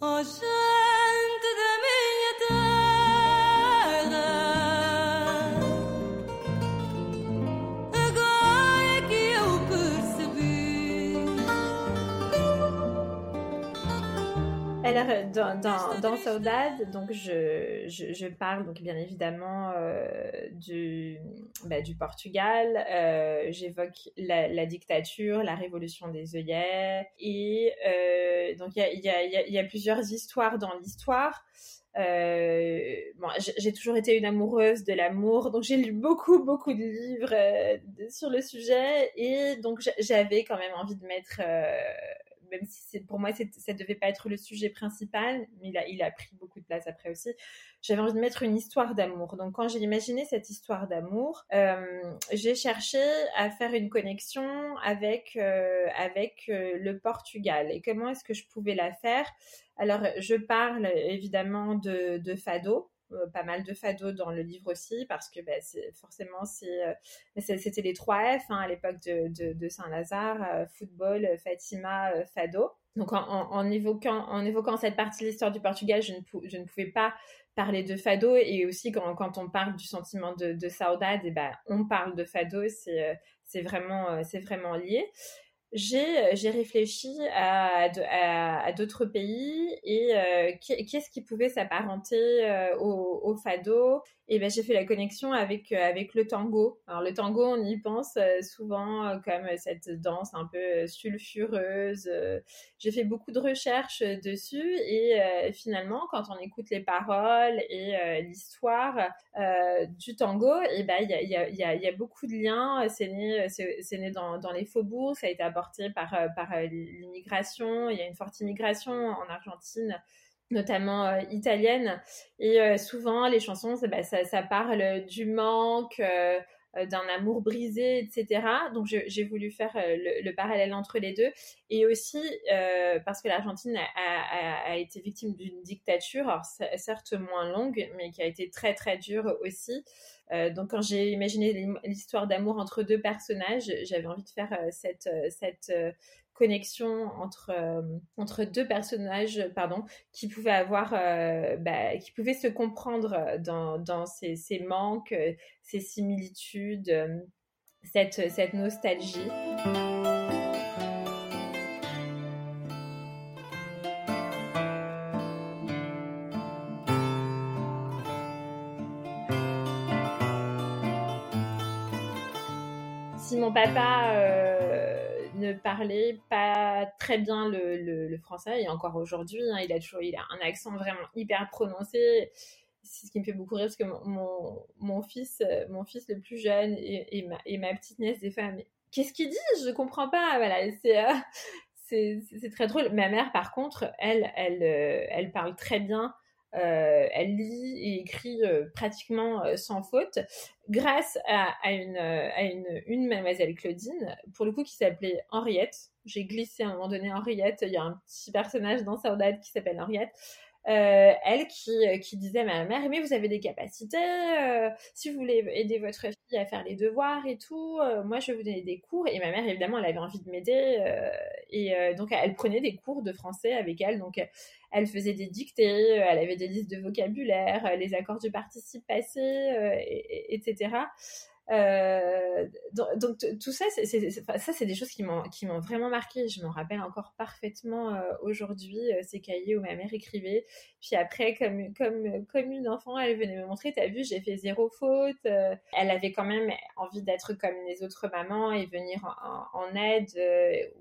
Oh, Alors, euh, dans, dans, dans Saudade, donc je, je, je, parle donc bien évidemment euh, du, bah, du Portugal. Euh, J'évoque la, la, dictature, la révolution des œillets. Et euh, donc, il y a, y, a, y a, plusieurs histoires dans l'histoire. Bon, j'ai toujours été une amoureuse de l'amour, donc j'ai lu beaucoup, beaucoup de livres sur le sujet. Et donc, j'avais quand même envie de mettre même si pour moi ça ne devait pas être le sujet principal, mais il a, pris beaucoup de place après aussi. J'avais envie de mettre une histoire d'amour. Donc quand j'ai imaginé cette histoire d'amour, euh, j'ai cherché à faire une connexion avec euh, avec le Portugal et comment est-ce que je pouvais la faire? Alors je parle évidemment de, de fado. Euh, pas mal de fado dans le livre aussi parce que bah, forcément euh, c'était les trois F hein, à l'époque de, de, Saint-Lazare euh, football Fatima fado. Donc en, évoquant en évoquant cette partie de l'histoire du Portugal je ne, je ne pouvais pas parler de fado. Et aussi quand, quand on parle du sentiment de, de saudade et eh ben on parle de fado. C'est vraiment c'est vraiment lié j'ai, j'ai réfléchi à, à, d'autres pays et euh, qu'est-ce qui pouvait s'apparenter euh, au, au, fado et ben j'ai fait la connexion avec euh, avec le tango. Alors le tango, on y pense euh, souvent euh, comme cette danse un peu sulfureuse. J'ai fait beaucoup de recherches dessus et finalement, quand on écoute les paroles et l'histoire du tango, et ben il y a, beaucoup de liens. C'est né c'est né dans, dans les faubourgs, ça a été apporté par par l'immigration. Il y a une forte immigration en Argentine notamment euh, italienne. Et euh, souvent, les chansons, bah, ça, ça, parle du manque, euh, d'un amour brisé, etc. Donc, j'ai voulu faire le, parallèle entre les deux. Et aussi, parce que l'Argentine a, été victime d'une dictature, certes moins longue, mais qui a été très, très dure aussi. donc, quand j'ai imaginé l'histoire d'amour entre deux personnages, j'avais envie de faire cette, cette connexion entre, euh, entre deux personnages pardon, qui pouvaient avoir, euh, bah, qui pouvaient se comprendre dans, dans ces, ces manques, ces similitudes, cette, cette nostalgie. Si mon papa euh, ne parlait pas très bien le, le, français et encore aujourd'hui, hein, il a toujours il a un accent vraiment hyper prononcé. C'est ce qui me fait beaucoup rire parce que mon, mon, fils, mon fils le plus jeune et, et, ma, et ma petite nièce des femmes, qu'est-ce qu'il dit? Je comprends pas. Voilà, euh, c'est c'est très drôle. Ma mère, par contre, elle, elle, euh, elle parle très bien euh, elle lit et écrit euh, pratiquement euh, sans faute grâce à, une, à une, une mademoiselle Claudine, pour le coup qui s'appelait Henriette. J'ai glissé à un moment donné Henriette. Il y a un petit personnage dans Saudade qui s'appelle Henriette. Euh, elle qui, qui, disait à ma mère, mais vous avez des capacités, euh, si vous voulez aider votre fille à faire les devoirs et tout, euh, moi je vais vous donner des cours. Et ma mère, évidemment, elle avait envie de m'aider. et donc, elle prenait des cours de français avec elle. Donc, elle faisait des dictées, elle avait des listes de vocabulaire, les accords du participe passé, etc. Euh, donc, tout ça, c'est, ça, c'est des choses qui m'ont, vraiment marqué. Je m'en rappelle encore parfaitement euh, aujourd'hui, euh, ces cahiers où ma mère écrivait. Puis après, comme, une enfant, elle venait me montrer, t'as vu, j'ai fait zéro faute. elle avait quand même envie d'être comme les autres mamans et venir en, aide,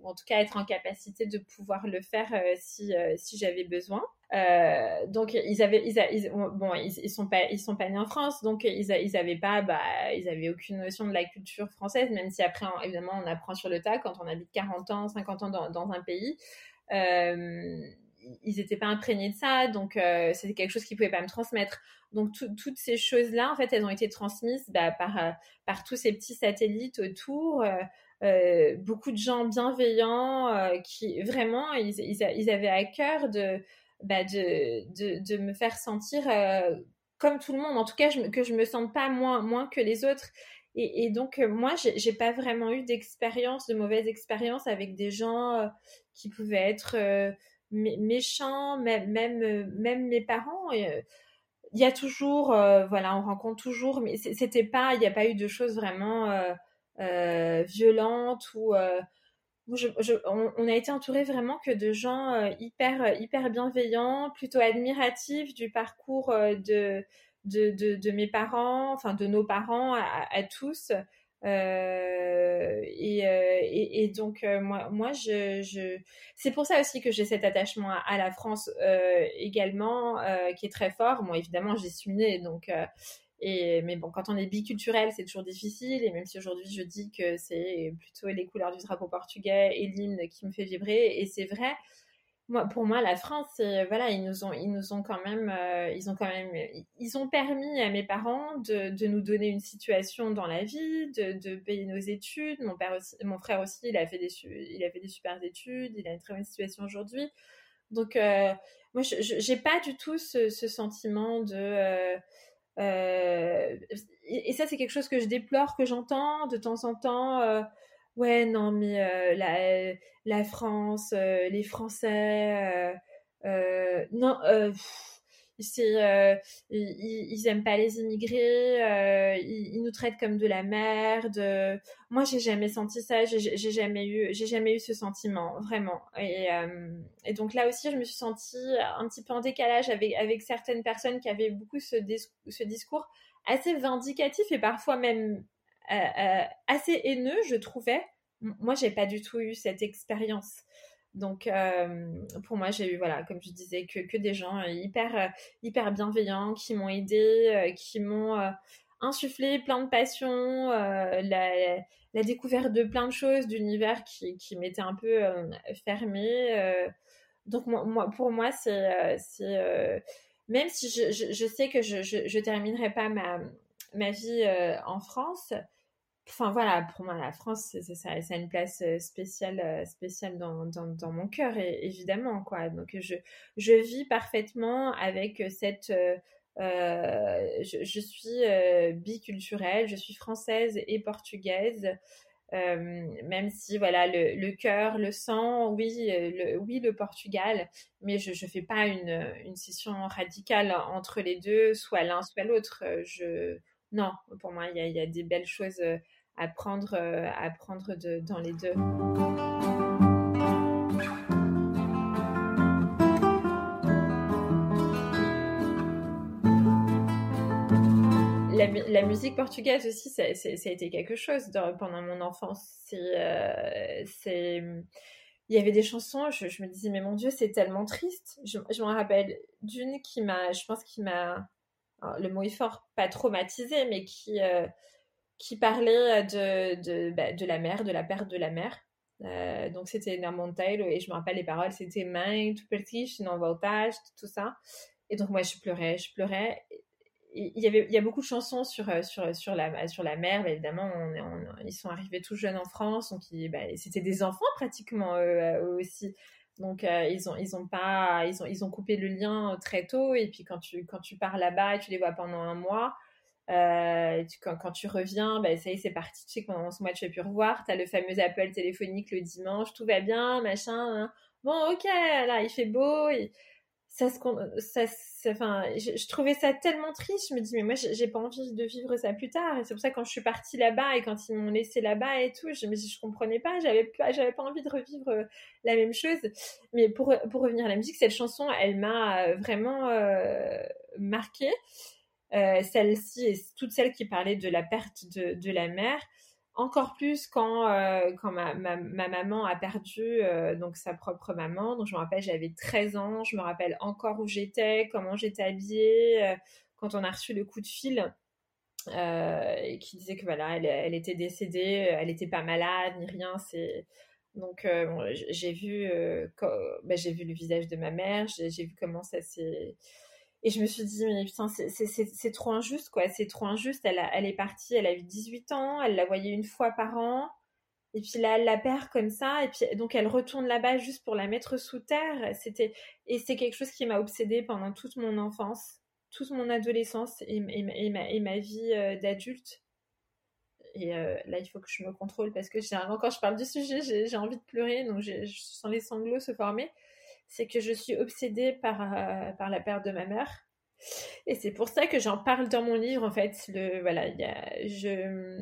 ou en tout cas être en capacité de pouvoir le faire si, si j'avais besoin. Euh, donc ils avaient, ils, bon, ils, sont pas, ils sont pas nés en France, donc ils, ils avaient pas, bah, ils avaient aucune notion de la culture française, même si après, évidemment, on apprend sur le tas quand on habite 40 ans, 50 ans dans, un pays. Euh, ils n'étaient pas imprégnés de ça, donc euh, c'était quelque chose qu'ils pouvaient pas me transmettre. Donc toutes ces choses-là, en fait, elles ont été transmises bah, par par tous ces petits satellites autour. Beaucoup de gens bienveillants qui vraiment ils, ils, avaient à cœur de bah, de, de, de, me faire sentir euh, comme tout le monde, en tout cas que je me sente pas moins, moins que les autres. Et, et donc euh, moi, j'ai pas vraiment eu d'expérience, de mauvaise expérience avec des gens euh, qui pouvaient être méchants, même, même, même mes parents. il y a toujours, voilà, on rencontre toujours, mais c'était pas, il n'y a pas eu de choses vraiment violentes ou on, a été entouré vraiment que de gens euh, hyper, euh, hyper bienveillants, plutôt admiratifs du parcours euh, de, de, mes parents, enfin de nos parents à, tous. et, donc moi, moi je, c'est pour ça aussi que j'ai cet attachement à, la France également qui est très fort. Moi évidemment j'y suis née donc Mais bon, quand on est biculturel, c'est toujours difficile. Et même si aujourd'hui je dis que c'est plutôt les couleurs du drapeau portugais et l'hymne qui me fait vibrer, et c'est vrai, moi, pour moi, la France, voilà, ils nous ont, ils nous ont quand même, euh, ils ont quand même, ils ont permis à mes parents de, nous donner une situation dans la vie, de, payer nos études. Mon père aussi, mon frère aussi, il a fait des, il super études, il a une très bonne situation aujourd'hui. Donc, euh, moi, je n'ai pas du tout ce, ce sentiment de euh, euh, et, ça, c'est quelque chose que je déplore, que j'entends de temps en temps. Euh, ouais, non, mais euh, la, la, France, les Français, non, c'est, ils, ils, aiment pas les immigrés, ils, nous traitent comme de la merde. Moi, j'ai jamais senti ça, j'ai jamais eu, j'ai jamais eu ce sentiment, vraiment. Et, et, donc là aussi, je me suis sentie un petit peu en décalage avec, avec certaines personnes qui avaient beaucoup ce, ce discours assez vindicatif et parfois même assez haineux, je trouvais. Moi, j'ai pas du tout eu cette expérience. Donc, euh, pour moi, j'ai eu, voilà, comme je disais, que, que des gens hyper, euh, hyper bienveillants qui m'ont aidé, euh, qui m'ont insufflé plein de passion, la, découverte de plein de choses, d'univers qui, qui m'étaient un peu fermés. donc, moi, pour moi, c'est. c'est même si je, je, je, sais que je ne terminerai pas ma, ma vie en France, Enfin voilà, pour moi la France, ça, a une place euh, spéciale, euh, spéciale dans, mon cœur, évidemment quoi. Donc je, je vis parfaitement avec cette, euh, je, suis biculturelle, je suis française et portugaise. même si voilà le, cœur, le sang, oui, le, oui le Portugal, mais je ne fais pas une, une scission radicale entre les deux, soit l'un soit l'autre. Je non, pour moi il y a, des belles choses à prendre, euh, à prendre dans les deux. La, musique portugaise aussi, ça, a été quelque chose pendant mon enfance. Euh, il y avait des chansons, je, me disais, mais mon Dieu, c'est tellement triste. Je, je me rappelle d'une qui m'a, je pense, qui m'a, le mot est fort, pas traumatisé, mais qui, euh, qui parlait de, de, bah, de, la mer, de la perte de la mer. Euh, donc c'était Namontail et je me rappelle les paroles, c'était Mãe, tu pertiste, non voltage, tout ça. Et donc moi je pleurais, je pleurais. Il y, avait, il y a beaucoup de chansons sur, euh, sur, sur, la, sur la mer, bah, évidemment, ils sont arrivés tout jeunes en France, donc bah, c'était des enfants pratiquement eux, aussi. Donc ils ont ils ont pas ils ont ils ont coupé le lien très tôt et puis quand tu quand tu pars là-bas et tu les vois pendant un mois, euh, quand, tu reviens, bah, ça y est, c'est parti. Tu sais que pendant ce mois, tu vas plus revoir. Tu as le fameux appel téléphonique le dimanche, tout va bien, machin. Hein. Bon, ok, là, il fait beau. Ça enfin, je, trouvais ça tellement triste. Je me dis, mais moi, j'ai pas envie de vivre ça plus tard. Et c'est pour ça, quand je suis partie là-bas et quand ils m'ont laissé là-bas et tout, je me dis, je comprenais pas. J'avais j'avais pas envie de revivre euh, la même chose. Mais pour, pour revenir à la musique, cette chanson, elle m'a euh, vraiment euh, marquée. Euh, celle-ci et toutes celles qui parlaient de la perte de, la mère, encore plus quand, euh, quand ma, ma, ma, maman a perdu euh, donc sa propre maman. Donc je me rappelle, j'avais 13 ans, je me rappelle encore où j'étais, comment j'étais habillée, quand on a reçu le coup de fil. qui disait que voilà, elle, elle était décédée, elle n'était pas malade ni rien. C'est donc j'ai vu, bah, j'ai vu le visage de ma mère, j'ai vu comment ça s'est et je me suis dit, mais putain, c'est trop injuste, quoi. C'est trop injuste. Elle, elle est partie, elle avait 18 ans, elle la voyait une fois par an. Et puis là, elle la perd comme ça. Et puis, donc, elle retourne là-bas juste pour la mettre sous terre. C'était, et c'est quelque chose qui m'a obsédée pendant toute mon enfance, toute mon adolescence et, et, ma, et ma, vie euh, d'adulte. Et euh, là, il faut que je me contrôle parce que généralement, quand je parle du sujet, j'ai envie de pleurer. Donc, je sens les sanglots se former c'est que je suis obsédée par, euh, par la perte de ma mère. Et c'est pour ça que j'en parle dans mon livre, en fait. Le, voilà, il y a, je,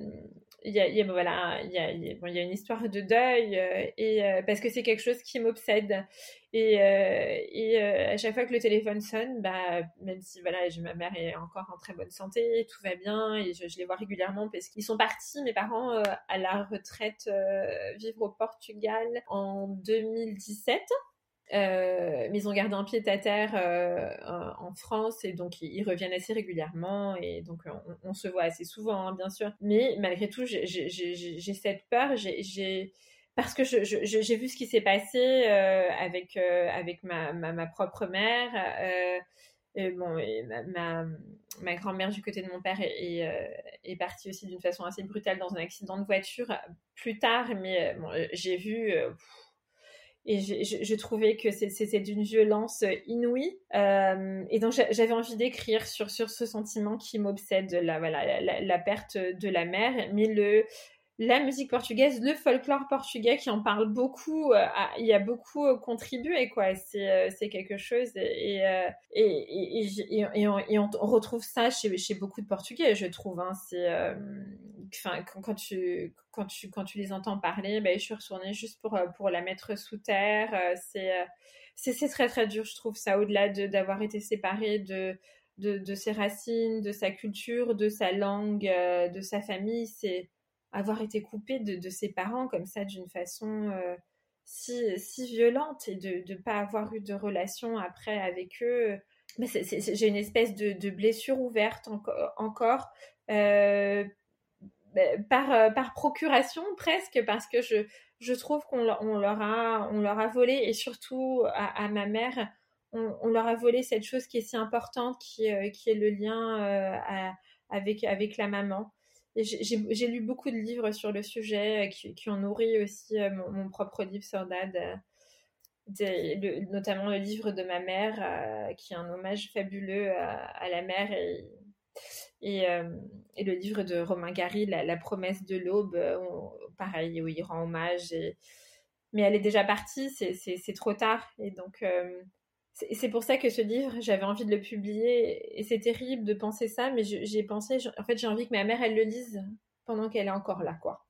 y a, y a, voilà, il y a, bon, il y a une histoire de deuil, euh, et, euh, parce que c'est quelque chose qui m'obsède. Et, et à chaque fois que le téléphone sonne, bah, même si voilà, ma mère est encore en très bonne santé, tout va bien, et je les vois régulièrement parce qu'ils sont partis, mes parents, à la retraite, vivre au Portugal en 2017. Mais ils ont gardé un pied à terre en France et donc ils, reviennent assez régulièrement et donc on, se voit assez souvent, hein, bien sûr. Mais malgré tout, j'ai cette peur. J'ai parce que j'ai vu ce qui s'est passé avec, avec ma, ma, propre mère. Et bon, ma, ma, grand-mère du côté de mon père est, partie aussi d'une façon assez brutale dans un accident de voiture plus tard, mais j'ai vu. Et je, trouvais que c'était d'une violence inouïe. et donc j'avais envie d'écrire sur, sur ce sentiment qui m'obsède, la, voilà, la, la, perte de la mère, mais le, la musique portugaise, le folklore portugais qui en parle beaucoup, euh, il y a beaucoup euh, contribué, quoi. C'est, euh, c'est quelque chose et, et, et, on, retrouve ça chez, chez beaucoup de Portugais, je trouve. Hein. Enfin, quand, tu, quand, tu, quand tu les entends parler, ben, je suis retournée juste pour, pour la mettre sous terre. c'est, c'est, c'est très, très dur, je trouve ça, au-delà de, d'avoir été séparée de, de, de ses racines, de sa culture, de sa langue, de sa famille. C'est avoir été coupé de, ses parents comme ça d'une façon euh, si, si, violente et de ne pas avoir eu de relation après avec eux. Mais j'ai une espèce de, blessure ouverte encore euh, ben, par, euh, par procuration presque parce que je, je trouve qu'on on leur, a, on leur a volé et surtout à, ma mère, on, leur a volé cette chose qui est si importante qui, qui est le lien avec, avec la maman j'ai lu beaucoup de livres sur le sujet euh, qui, ont nourri aussi euh, mon, propre livre sur Dad, euh, notamment le livre de ma mère, qui est un hommage fabuleux à, la mère, et, et, le livre de Romain Gary, La, promesse de l'aube, pareil, où il rend hommage. mais elle est déjà partie, c'est trop tard. Et donc, c'est pour ça que ce livre, j'avais envie de le publier et c'est terrible de penser ça, mais j'ai pensé, en fait, j'ai envie que ma mère, elle le lise pendant qu'elle est encore là, quoi.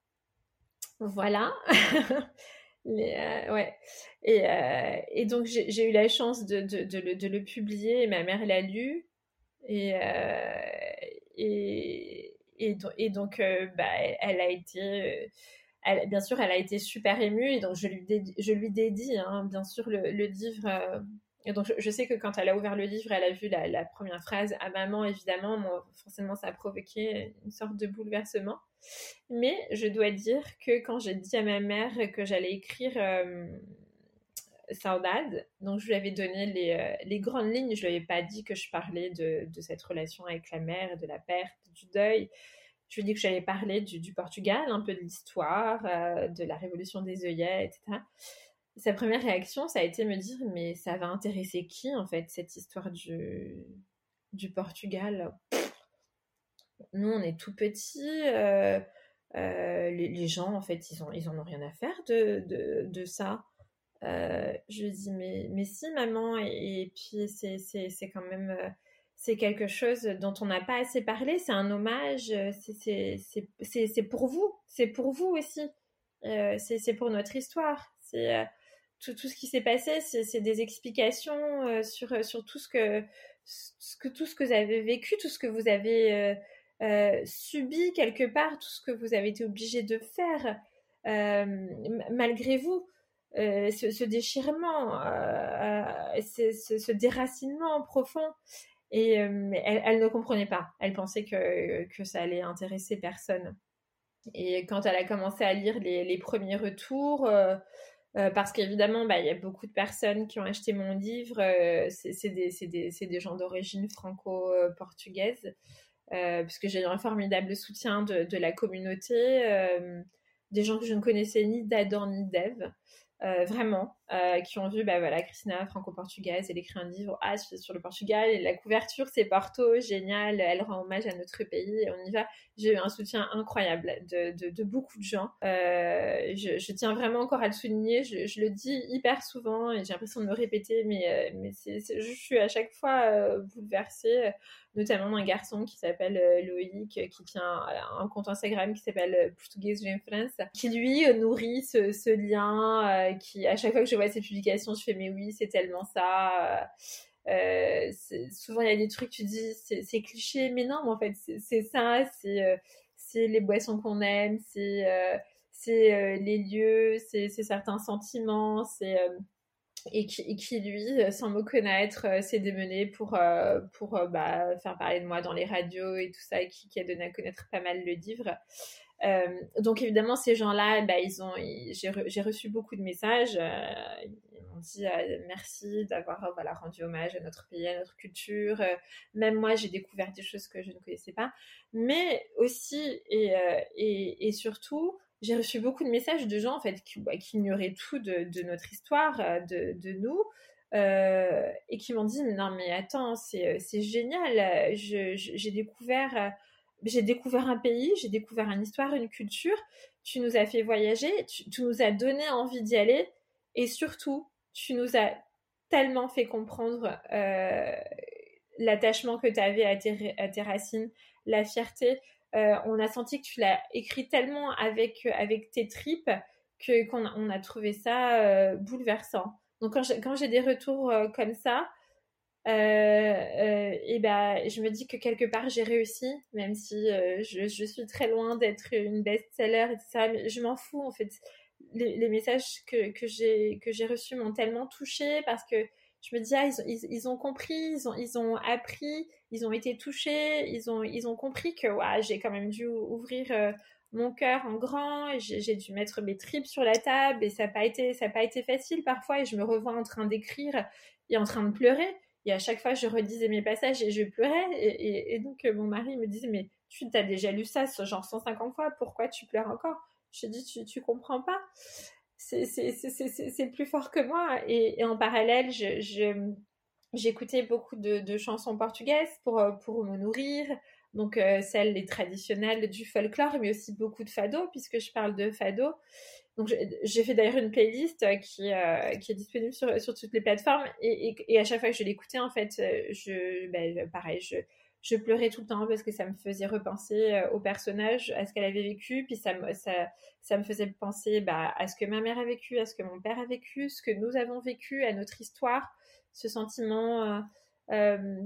Voilà. Euh, ouais. Euh, et, donc, j'ai eu la chance de, le, publier et ma mère l'a lu. Et, euh, et, donc, bah, elle a été. bien sûr, elle a été super émue et donc je lui dédie, je lui dédie hein, bien sûr, le livre donc, je, sais que quand elle a ouvert le livre, elle a vu la, première phrase à maman, évidemment, forcément, ça a provoqué une sorte de bouleversement. Mais je dois dire que quand j'ai dit à ma mère que j'allais écrire euh, Saudade, donc je lui avais donné les, euh, grandes lignes, je ne lui avais pas dit que je parlais de, cette relation avec la mère, de la perte, du deuil. Je lui ai dit que j'allais parler du, du, Portugal, un peu de l'histoire, euh, de la révolution des œillets, etc sa première réaction, ça a été me dire mais ça va intéresser qui en fait cette histoire du, Portugal? Nous, on est tout petits. Euh, euh, les, gens, en fait, ils, ont, en ont rien à faire de, ça. Euh, je lui dis mais, mais si maman et, puis c'est, quand même c'est quelque chose dont on n'a pas assez parlé c'est un hommage c'est, pour vous c'est pour vous aussi c'est pour notre histoire c'est tout, tout ce qui s'est passé, c'est des explications euh, sur, euh, sur tout, ce que, ce que, tout ce que vous avez vécu, tout ce que vous avez euh, subi quelque part, tout ce que vous avez été obligé de faire malgré vous. Ce, déchirement, ce, ce, déracinement profond. Et elle, elle, ne comprenait pas. Elle pensait que, que ça allait intéresser personne. Et quand elle a commencé à lire les, les premiers retours, euh, parce qu'évidemment, bah, il y a beaucoup de personnes qui ont acheté mon livre. Euh, c'est des, gens d'origine franco-portugaise, euh, puisque j'ai eu un formidable soutien de, de la communauté, des gens que je ne connaissais ni d'Adam ni. Euh, vraiment, euh, qui ont vu, bah voilà, Christina, franco-portugaise, elle écrit un livre ah, sur le Portugal, et la couverture, c'est Porto, génial, elle rend hommage à notre pays, et on y va. J'ai eu un soutien incroyable de, beaucoup de gens. Euh, je, tiens vraiment encore à le souligner, je, le dis hyper souvent, et j'ai l'impression de me répéter, mais, c'est, je suis à chaque fois bouleversée notamment un garçon qui s'appelle euh, Loïc, qui tient un compte Instagram qui s'appelle euh, Portuguese in qui lui euh, nourrit ce, lien, qui à chaque fois que je vois ses publications, je fais mais oui, c'est tellement ça. souvent il y a des trucs, tu dis c'est cliché, mais non, en fait c'est ça, c'est les boissons qu'on aime, c'est les lieux, c'est certains sentiments, c'est et qui, lui, sans me connaître, s'est démené pour, pour bah, faire parler de moi dans les radios et tout ça, qui, a donné à connaître pas mal le livre. Euh, donc évidemment, ces gens-là, bah, ils ont, j'ai reçu beaucoup de messages. Euh, ils m'ont dit euh, merci d'avoir voilà rendu hommage à notre pays, à notre culture. même moi, j'ai découvert des choses que je ne connaissais pas. Mais aussi et, surtout, j'ai reçu beaucoup de messages de gens en fait qui, bah, qui ignoraient tout de, notre histoire, de, nous. Et qui m'ont dit non mais attends c'est génial j'ai découvert j'ai découvert un pays, j'ai découvert une histoire, une culture. Tu nous as fait voyager, tu, nous as donné envie d'y aller. Et surtout, tu nous as tellement fait comprendre euh, l'attachement que tu avais à tes, racines, la fierté. Euh, on a senti que tu l'as écrit tellement avec, avec tes tripes que qu'on a, trouvé ça euh, bouleversant. Donc quand j'ai des retours comme ça, et ben, je me dis que quelque part j'ai réussi, même si euh, je, je, suis très loin d'être une best-seller, etc. Mais je m'en fous en fait. Les, messages que, que j'ai reçus m'ont tellement touchée parce que je me dis ah ils, ils, ils, ont compris, ils ont ils ont appris, ils ont été touchés, ils ont ils ont compris que j'ai quand même dû ouvrir mon cœur en grand, j'ai dû mettre mes tripes sur la table et ça n'a pas pas été facile parfois et je me revois en train d'écrire et en train de pleurer et à chaque fois, je redisais mes passages et je pleurais. Et, donc, euh, mon mari me disait, mais tu as déjà lu ça, ce genre 150 fois, pourquoi tu pleures encore? Je dis, tu, tu comprends pas c'est plus fort que moi. Et, en parallèle, j'écoutais beaucoup de, chansons portugaises pour, euh, me nourrir. Donc, euh, celles les traditionnelles du folklore, mais aussi beaucoup de fado, puisque je parle de fado. Donc j'ai fait d'ailleurs une playlist euh, qui, euh, qui est disponible sur, toutes les plateformes. Et, à chaque fois que je l'écoutais en fait, euh, je, ben, pareil, je, pleurais tout le temps parce que ça me faisait repenser au personnage, à ce qu'elle avait vécu, puis ça, ça, ça me faisait penser bah, à ce que ma mère a vécu, à ce que mon père a vécu, ce que nous avons vécu, à notre histoire, ce sentiment euh,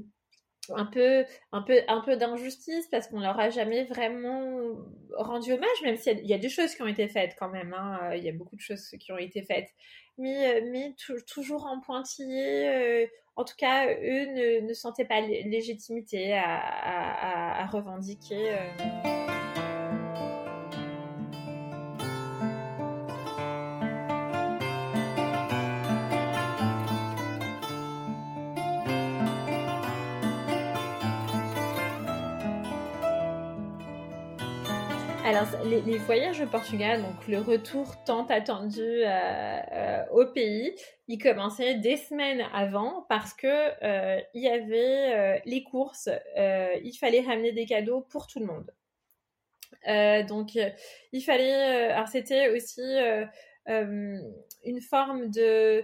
un peu, un peu, un peu d'injustice parce qu'on leur a jamais vraiment rendu hommage, même s'il y, a des choses qui ont été faites quand même. Hein. Il y a beaucoup de choses qui ont été faites, mais, mais toujours en pointillé. Euh, en tout cas, eux ne, sentaient pas légitimité à, revendiquer. Euh. Les, voyages au Portugal, donc le retour tant attendu euh, euh, au pays, il commençait des semaines avant parce que euh, il y avait les courses, il fallait ramener des cadeaux pour tout le monde. donc, il fallait. alors, c'était aussi une forme de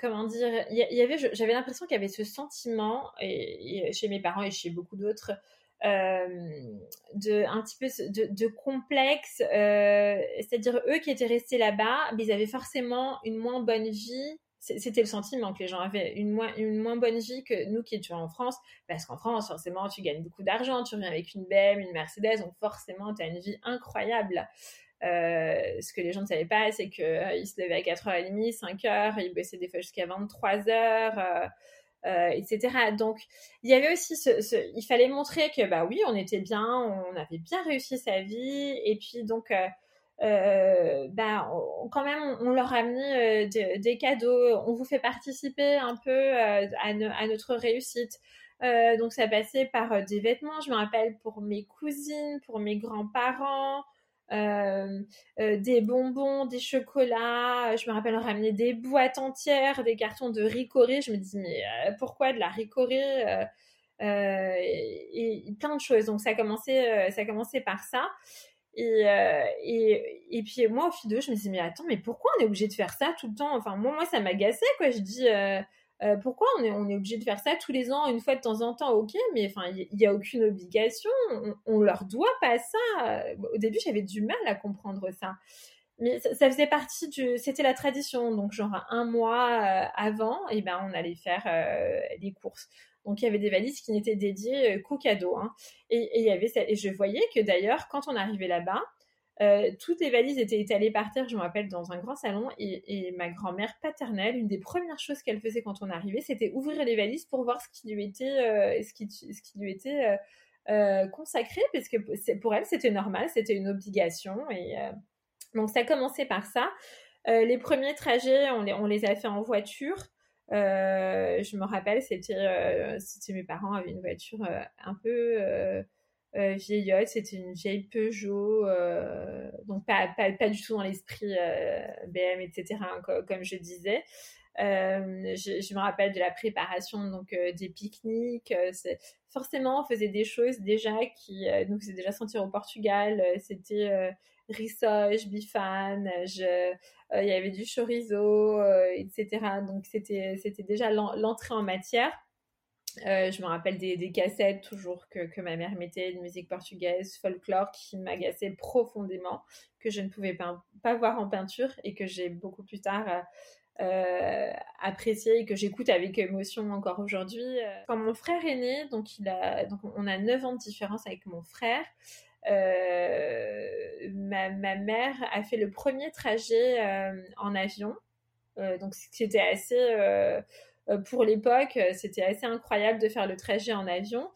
comment dire, il y, avait, j'avais l'impression qu'il y avait ce sentiment, chez mes parents et chez beaucoup d'autres, de un petit peu de, complexe, euh, c'est-à-dire eux qui étaient restés là-bas, ils avaient forcément une moins bonne vie c'était le sentiment que les gens avaient une moins, une moins bonne vie que nous qui étions en France, parce qu'en France, forcément, tu gagnes beaucoup d'argent, tu reviens avec une BM, une Mercedes, donc forcément, tu as une vie incroyable. Euh, ce que les gens ne savaient pas, c'est qu'ils euh, se levaient à 4h30, 5h, ils bossaient des fois jusqu'à 23h. Euh, euh, etc. Donc, il y avait aussi ce, il fallait montrer que bah oui, on était bien, on avait bien réussi sa vie, et puis donc euh, euh, bah, quand même, on, leur a mis des cadeaux, on vous fait participer un peu à, à, notre réussite. donc ça passait par des vêtements, je me rappelle pour mes cousines, pour mes grands-parents, euh, euh, des bonbons, des chocolats. Je me rappelle ramener des boîtes entières, des cartons de ricoré. Je me dis mais euh, pourquoi de la ricoré et, plein de choses. Donc ça a commencé, ça a commencé par ça. Et, et, et puis moi au fil de je me dis mais attends mais pourquoi on est obligé de faire ça tout le temps? Enfin moi moi ça m'agaçait quoi je dis euh, pourquoi on est, on est obligé de faire ça tous les ans, une fois de temps en temps? Ok, mais enfin, il n'y a aucune obligation. On, on, leur doit pas ça. Au début, j'avais du mal à comprendre ça. Mais ça, faisait partie du. C'était la tradition. Donc, genre, un mois euh, avant, et eh ben, on allait faire euh, les courses. Donc, il y avait des valises qui n'étaient dédiées qu'aux cadeaux. Hein. Et, et, il y avait et je voyais que d'ailleurs, quand on arrivait là-bas, Euh, toutes les valises étaient étalées par terre, je me rappelle, dans un grand salon. Et, ma grand-mère paternelle, une des premières choses qu'elle faisait quand on arrivait, c'était ouvrir les valises pour voir ce qui lui était, euh, ce qui, ce qui lui était euh, consacré, parce que pour elle, c'était normal, c'était une obligation. Et donc, ça a commencé par ça. les premiers trajets, on les, a fait en voiture. je me rappelle, c'était, c'était mes parents avaient une voiture un peu euh, vieillotte, c'était une vieille Peugeot, euh, donc pas, pas, pas, du tout dans l'esprit euh, BM, etc., hein, comme je disais. Euh, je, me rappelle de la préparation donc des pique-niques. forcément, on faisait des choses déjà qui nous faisaient déjà sentir au Portugal. C'était rissoche, bifane, il y avait du chorizo, etc. Donc c'était c'était déjà l'entrée en matière. Euh, je me rappelle des, cassettes toujours que, ma mère mettait de musique portugaise, folklore, qui m'agaçait profondément, que je ne pouvais pas, voir en peinture et que j'ai beaucoup plus tard euh, euh, apprécié et que j'écoute avec émotion encore aujourd'hui. Quand mon frère est né, donc, on a 9 ans de différence avec mon frère, ma, mère a fait le premier trajet en avion. donc c'était assez pour l'époque, euh, c'était assez incroyable de faire le trajet en avion.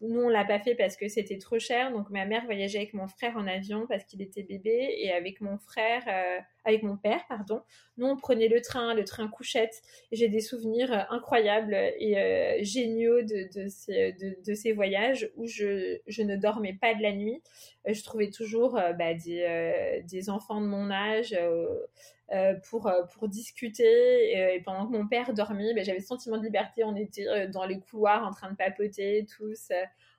Nous, on l'a pas fait parce que c'était trop cher. Donc, ma mère voyageait avec mon frère en avion parce qu'il était bébé et avec mon frère, euh, avec mon père, pardon. Nous, on prenait le train, le train couchette. J'ai des souvenirs incroyables et géniaux de, ces, voyages où je, ne dormais pas de la nuit. je trouvais toujours bah, des, enfants de mon âge euh, pour, euh, pour discuter. Et, pendant que mon père dormait, ben, j'avais le sentiment de liberté. On était euh, dans les couloirs en train de papoter tous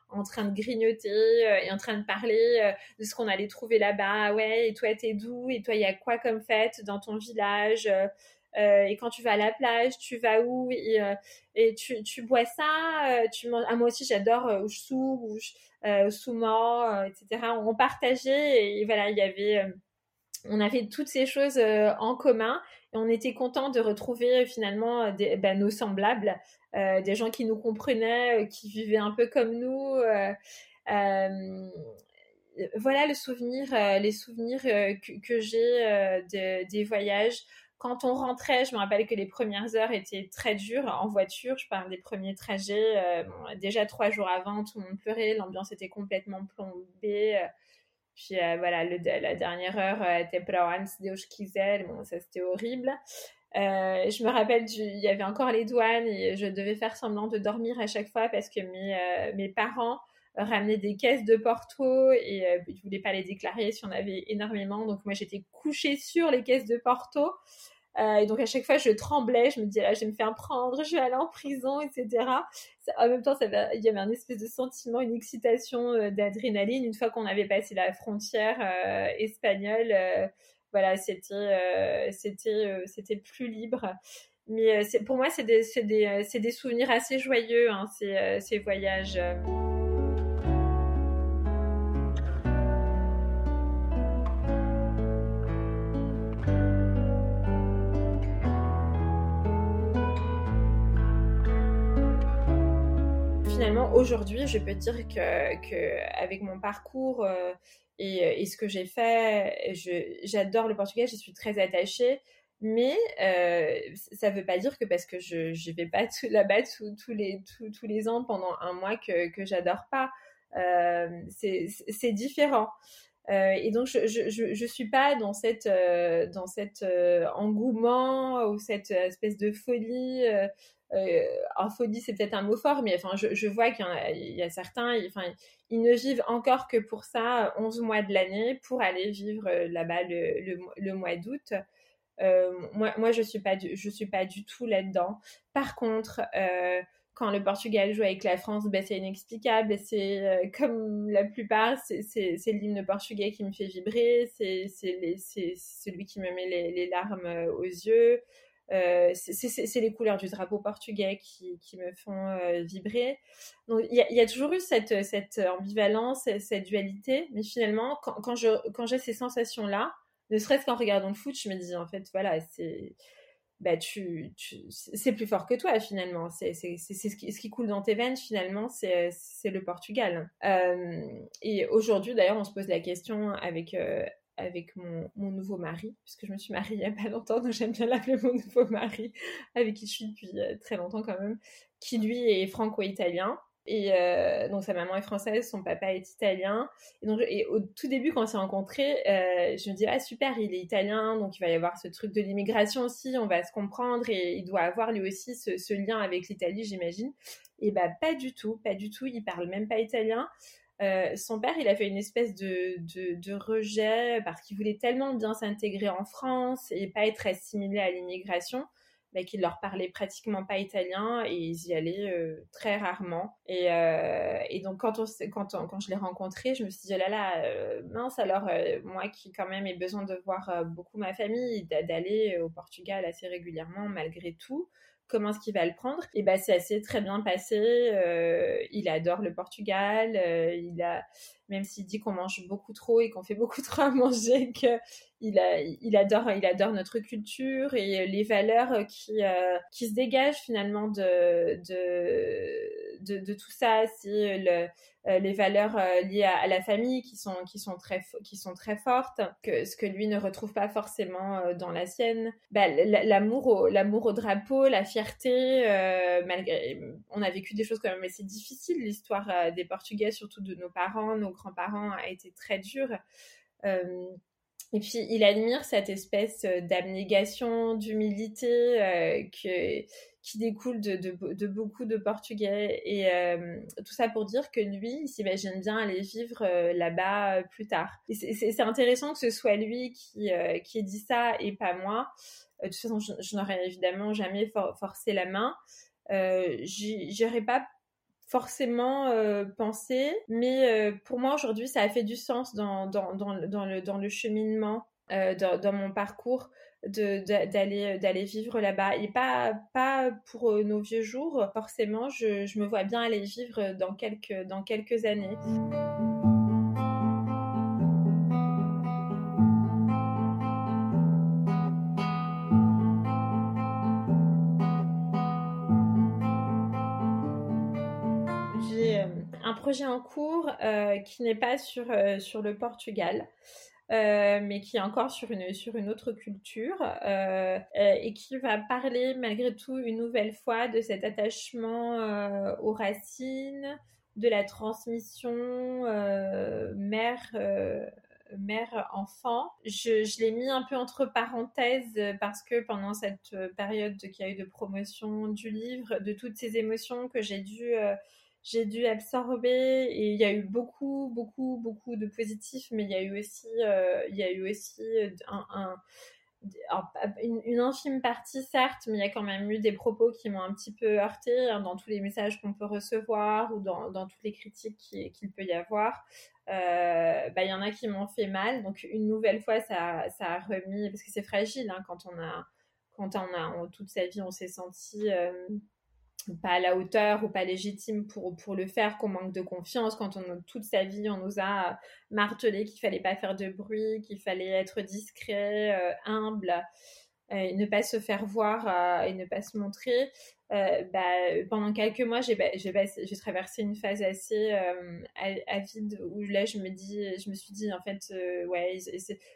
en train de grignoter et en train de parler de ce qu'on allait trouver là-bas. Ouais, et toi, t'es d'où? Et toi, il y a quoi comme fête dans ton village? Et quand tu vas à la plage, tu vas où? Et, tu, tu, bois ça? Tu Ah, moi aussi, j'adore euh, sou, euh, souma, etc. On partageait et voilà, il y avait on avait toutes ces choses euh, en commun et on était content de retrouver euh, finalement euh, des, ben, nos semblables, des gens qui nous comprenaient, qui vivaient un peu comme nous. voilà le souvenir, les souvenirs que, j'ai des voyages. Quand on rentrait, je me rappelle que les premières heures étaient très dures en voiture. Je parle des premiers trajets. déjà trois jours avant, tout le monde pleurait, l'ambiance était complètement plombée. Puis euh, voilà, la dernière heure, était para Deus quiser. Bon, ça c'était horrible. Euh, je me rappelle, il y avait encore les douanes et je devais faire semblant de dormir à chaque fois parce que mes, euh, mes parents ramenaient des caisses de Porto et ils ne voulaient pas les déclarer si on avait énormément. Donc moi j'étais couchée sur les caisses de Porto. Euh, et donc à chaque fois, je tremblais, je me disais là, je vais me faire prendre, je vais aller en prison, etc. en même temps, il y avait un espèce de sentiment, une excitation euh, d'adrénaline. Une fois qu'on avait passé la frontière euh, espagnole, voilà, c'était, c'était, c'était plus libre. Mais pour moi, c'est des, des, des, souvenirs assez joyeux, hein, ces, ces voyages. Aujourd'hui, je peux dire que, avec mon parcours euh, et, ce que j'ai fait, j'adore le Portugal, j'y suis très attachée. Mais euh, ça ne veut pas dire que parce que je ne vais pas là-bas tous les, ans pendant un mois que, que j'adore pas. Euh, c'est différent. Et donc je, je, suis pas dans cette dans cet engouement ou cette espèce de folie euh, folie c'est peut-être un mot fort, mais enfin, je, je vois qu'il y, a certains, enfin, ils ne vivent encore que pour ça 11 mois de l'année pour aller vivre euh, là-bas le, le, le, mois d'août. Euh, moi, moi, je suis du, je suis pas du tout là-dedans. Par contre, euh, quand le Portugal joue avec la France, ben, c'est inexplicable. C'est euh, comme la plupart, c'est l'hymne portugais qui me fait vibrer. C'est celui qui me met les, larmes euh, aux yeux. Euh, c'est les couleurs du drapeau portugais qui, qui me font euh, vibrer. Donc il y, a toujours eu cette, cette ambivalence, cette dualité, mais finalement, quand, quand j'ai ces sensations-là, ne serait-ce qu'en regardant le foot, je me dis en fait, voilà, c'est bah tu, c'est plus fort que toi finalement. C'est ce qui, ce qui coule dans tes veines finalement, c'est le Portugal. Euh, et aujourd'hui d'ailleurs, on se pose la question avec euh, avec mon, mon, nouveau mari, puisque je me suis mariée il n'y a pas longtemps, donc j'aime bien l'appeler mon nouveau mari, avec qui je suis depuis euh, très longtemps quand même, qui lui est franco-italien. Et euh, donc sa maman est française, son papa est italien. Et au tout début quand on s'est rencontrés, euh, je me dis ah super, il est italien, donc il va y avoir ce truc de l'immigration aussi, on va se comprendre et il doit avoir lui aussi ce, ce lien avec l'Italie, j'imagine. Et bah pas du tout, pas du tout, il parle même pas italien. Euh, son père, il a fait une espèce de, de, de rejet parce qu'il voulait tellement bien s'intégrer en France et pas être assimilé à l'immigration mais qu'il leur parlait pratiquement pas italien et ils y allaient euh, très rarement. Et, euh, et donc quand, on, quand, quand je l'ai rencontré, je me suis dit, oh là là, euh, mince, alors moi qui quand même ai besoin de voir beaucoup ma famille, d'aller au Portugal assez régulièrement malgré tout, comment est-ce qu'il va le prendre? Et ben c'est assez très bien passé. il adore le Portugal. il a même s'il dit qu'on mange beaucoup trop et qu'on fait beaucoup trop à manger, qu'il il adore, il adore notre culture et les valeurs qui, euh, se dégagent finalement de, tout ça. C'est euh, les valeurs euh, liées à, la famille qui sont, très, fortes, que, ce que lui ne retrouve pas forcément dans la sienne. Bah, l'amour, au, drapeau, la fierté, malgré, on a vécu des choses quand même assez difficiles. L'histoire des Portugais, surtout de nos parents, nos grands-parents a été très dur. Euh, et puis, il admire cette espèce euh, d'abnégation, d'humilité euh, qui découle de, beaucoup de Portugais. Et tout ça pour dire que lui, il s'imagine bien aller vivre là-bas plus tard. C'est intéressant que ce soit lui qui, qui ait dit ça et pas moi. de toute façon, je, n'aurais évidemment jamais forcé la main. J'irai pas forcément euh, pensé, mais euh, pour moi aujourd'hui ça a fait du sens dans, le, cheminement, euh, dans, mon parcours d'aller d'aller vivre là-bas et pas pas pour nos vieux jours forcément je, me vois bien aller vivre dans quelques années. Projet en cours euh, qui n'est pas sur, euh, sur le Portugal. Euh, mais qui est encore sur une, sur une autre culture et qui va parler malgré tout une nouvelle fois de cet attachement aux racines, de la transmission mère mère-enfant. Je, je l'ai mis un peu entre parenthèses parce que pendant cette période qui a eu de promotion du livre, de toutes ces émotions que j'ai dû j'ai dû absorber et il y a eu beaucoup, beaucoup, beaucoup de positifs, mais il y a eu aussi, euh, il y a eu aussi un, une, infime partie, certes, mais il y a quand même eu des propos qui m'ont un petit peu heurté hein, dans tous les messages qu'on peut recevoir ou dans, dans toutes les critiques qu'il peut y avoir. Euh, bah, il y en a qui m'ont fait mal. Donc, une nouvelle fois, ça, ça a remis, parce que c'est fragile hein, quand on a, quand on a, toute sa vie, on s'est senti. Euh, pas à la hauteur ou pas légitime pour, pour le faire, qu'on manque de confiance, quand on, toute sa vie, on nous a martelé qu'il fallait pas faire de bruit, qu'il fallait être discret, euh, humble, euh, et ne pas se faire voir euh, et ne pas se montrer. bah, pendant quelques mois, j'ai j'ai traversé une phase assez avide où là, je me dis, je me suis dit en fait, ouais,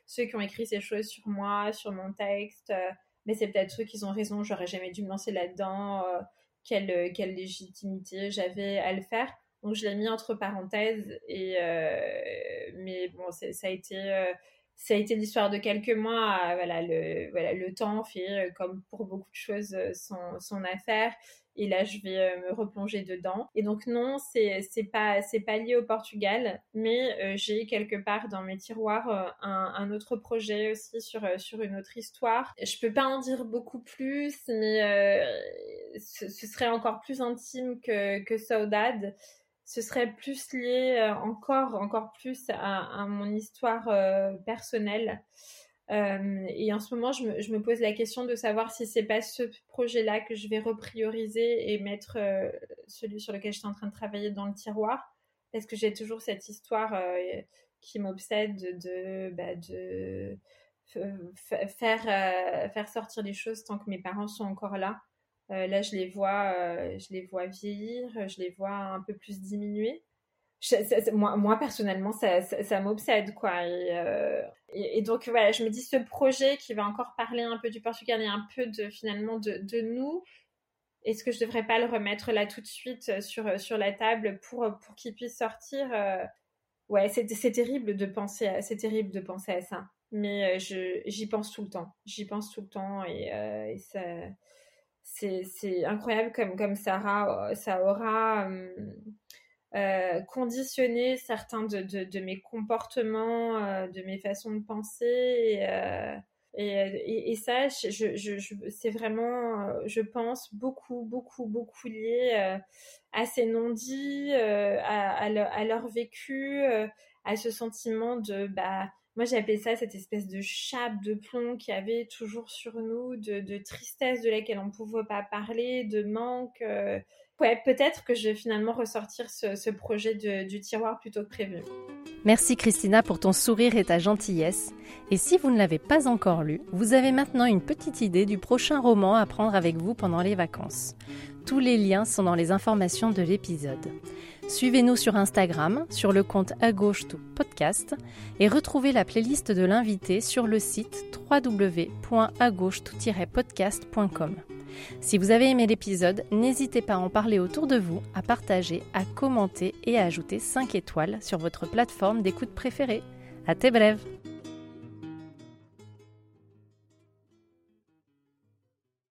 ceux qui ont écrit ces choses sur moi, sur mon texte, mais c'est peut-être ceux qui ont raison. J'aurais jamais dû me lancer là-dedans quelle, euh, quelle légitimité j'avais à le faire. Donc je l'ai mis entre parenthèses et euh, mais bon ça a été euh, été l'histoire de quelques mois. voilà le voilà le temps fait comme pour beaucoup de choses son, son affaire et là je vais euh, me replonger dedans. Et donc non, c'est c'est pas c'est pas lié au Portugal, mais euh, j'ai quelque part dans mes tiroirs euh, un, autre projet aussi sur sur une autre histoire. Je peux pas en dire beaucoup plus, mais ce, ce, serait encore plus intime que que Saudade. Ce serait plus lié encore encore plus à, à mon histoire personnelle. Euh, et en ce moment, je me, pose la question de savoir si c'est pas ce projet-là que je vais reprioriser et mettre euh, celui sur lequel je suis en train de travailler dans le tiroir, parce que j'ai toujours cette histoire euh, qui m'obsède de, bah, faire, faire sortir les choses tant que mes parents sont encore là. là, je les vois, je les vois vieillir, je les vois un peu plus diminuer moi, personnellement, ça, ça, m'obsède, quoi. Euh, et, donc, voilà, je me dis, ce projet qui va encore parler un peu du Portugal et un peu de, finalement, de, nous, est-ce que je devrais pas le remettre là tout de suite euh, sur, euh, sur la table pour, pour qu'il puisse sortir Ouais, c'est terrible de penser à, c'est terrible de penser à ça. Mais j'y pense tout le temps. J'y pense tout le temps et, et ça, c'est incroyable comme, comme Sarah, ça aura, hum, euh, conditionner certains de, mes comportements, euh, de mes façons de penser. Et, euh, ça, je, je, c'est vraiment, je pense, beaucoup, beaucoup, beaucoup lié à ces non-dits, à, à, leur, vécu, à ce sentiment de... Bah, moi, appelé ça cette espèce de chape de plomb qui avait toujours sur nous, de, de tristesse de laquelle on ne pouvait pas parler, de manque ouais, peut-être que je vais finalement ressortir ce, projet du tiroir plutôt que prévu. Merci Christina pour ton sourire et ta gentillesse. Et si vous ne l'avez pas encore lu, vous avez maintenant une petite idée du prochain roman à prendre avec vous pendant les vacances. Tous les liens sont dans les informations de l'épisode. Suivez-nous sur Instagram, sur le compte à gauche tout podcast et retrouvez la playlist de l'invité sur le site www.agauche-podcast.com. Si vous avez aimé l'épisode, n'hésitez pas à en parler autour de vous, à partager, à commenter et à ajouter 5 étoiles sur votre plateforme d'écoute préférée. À tes brèves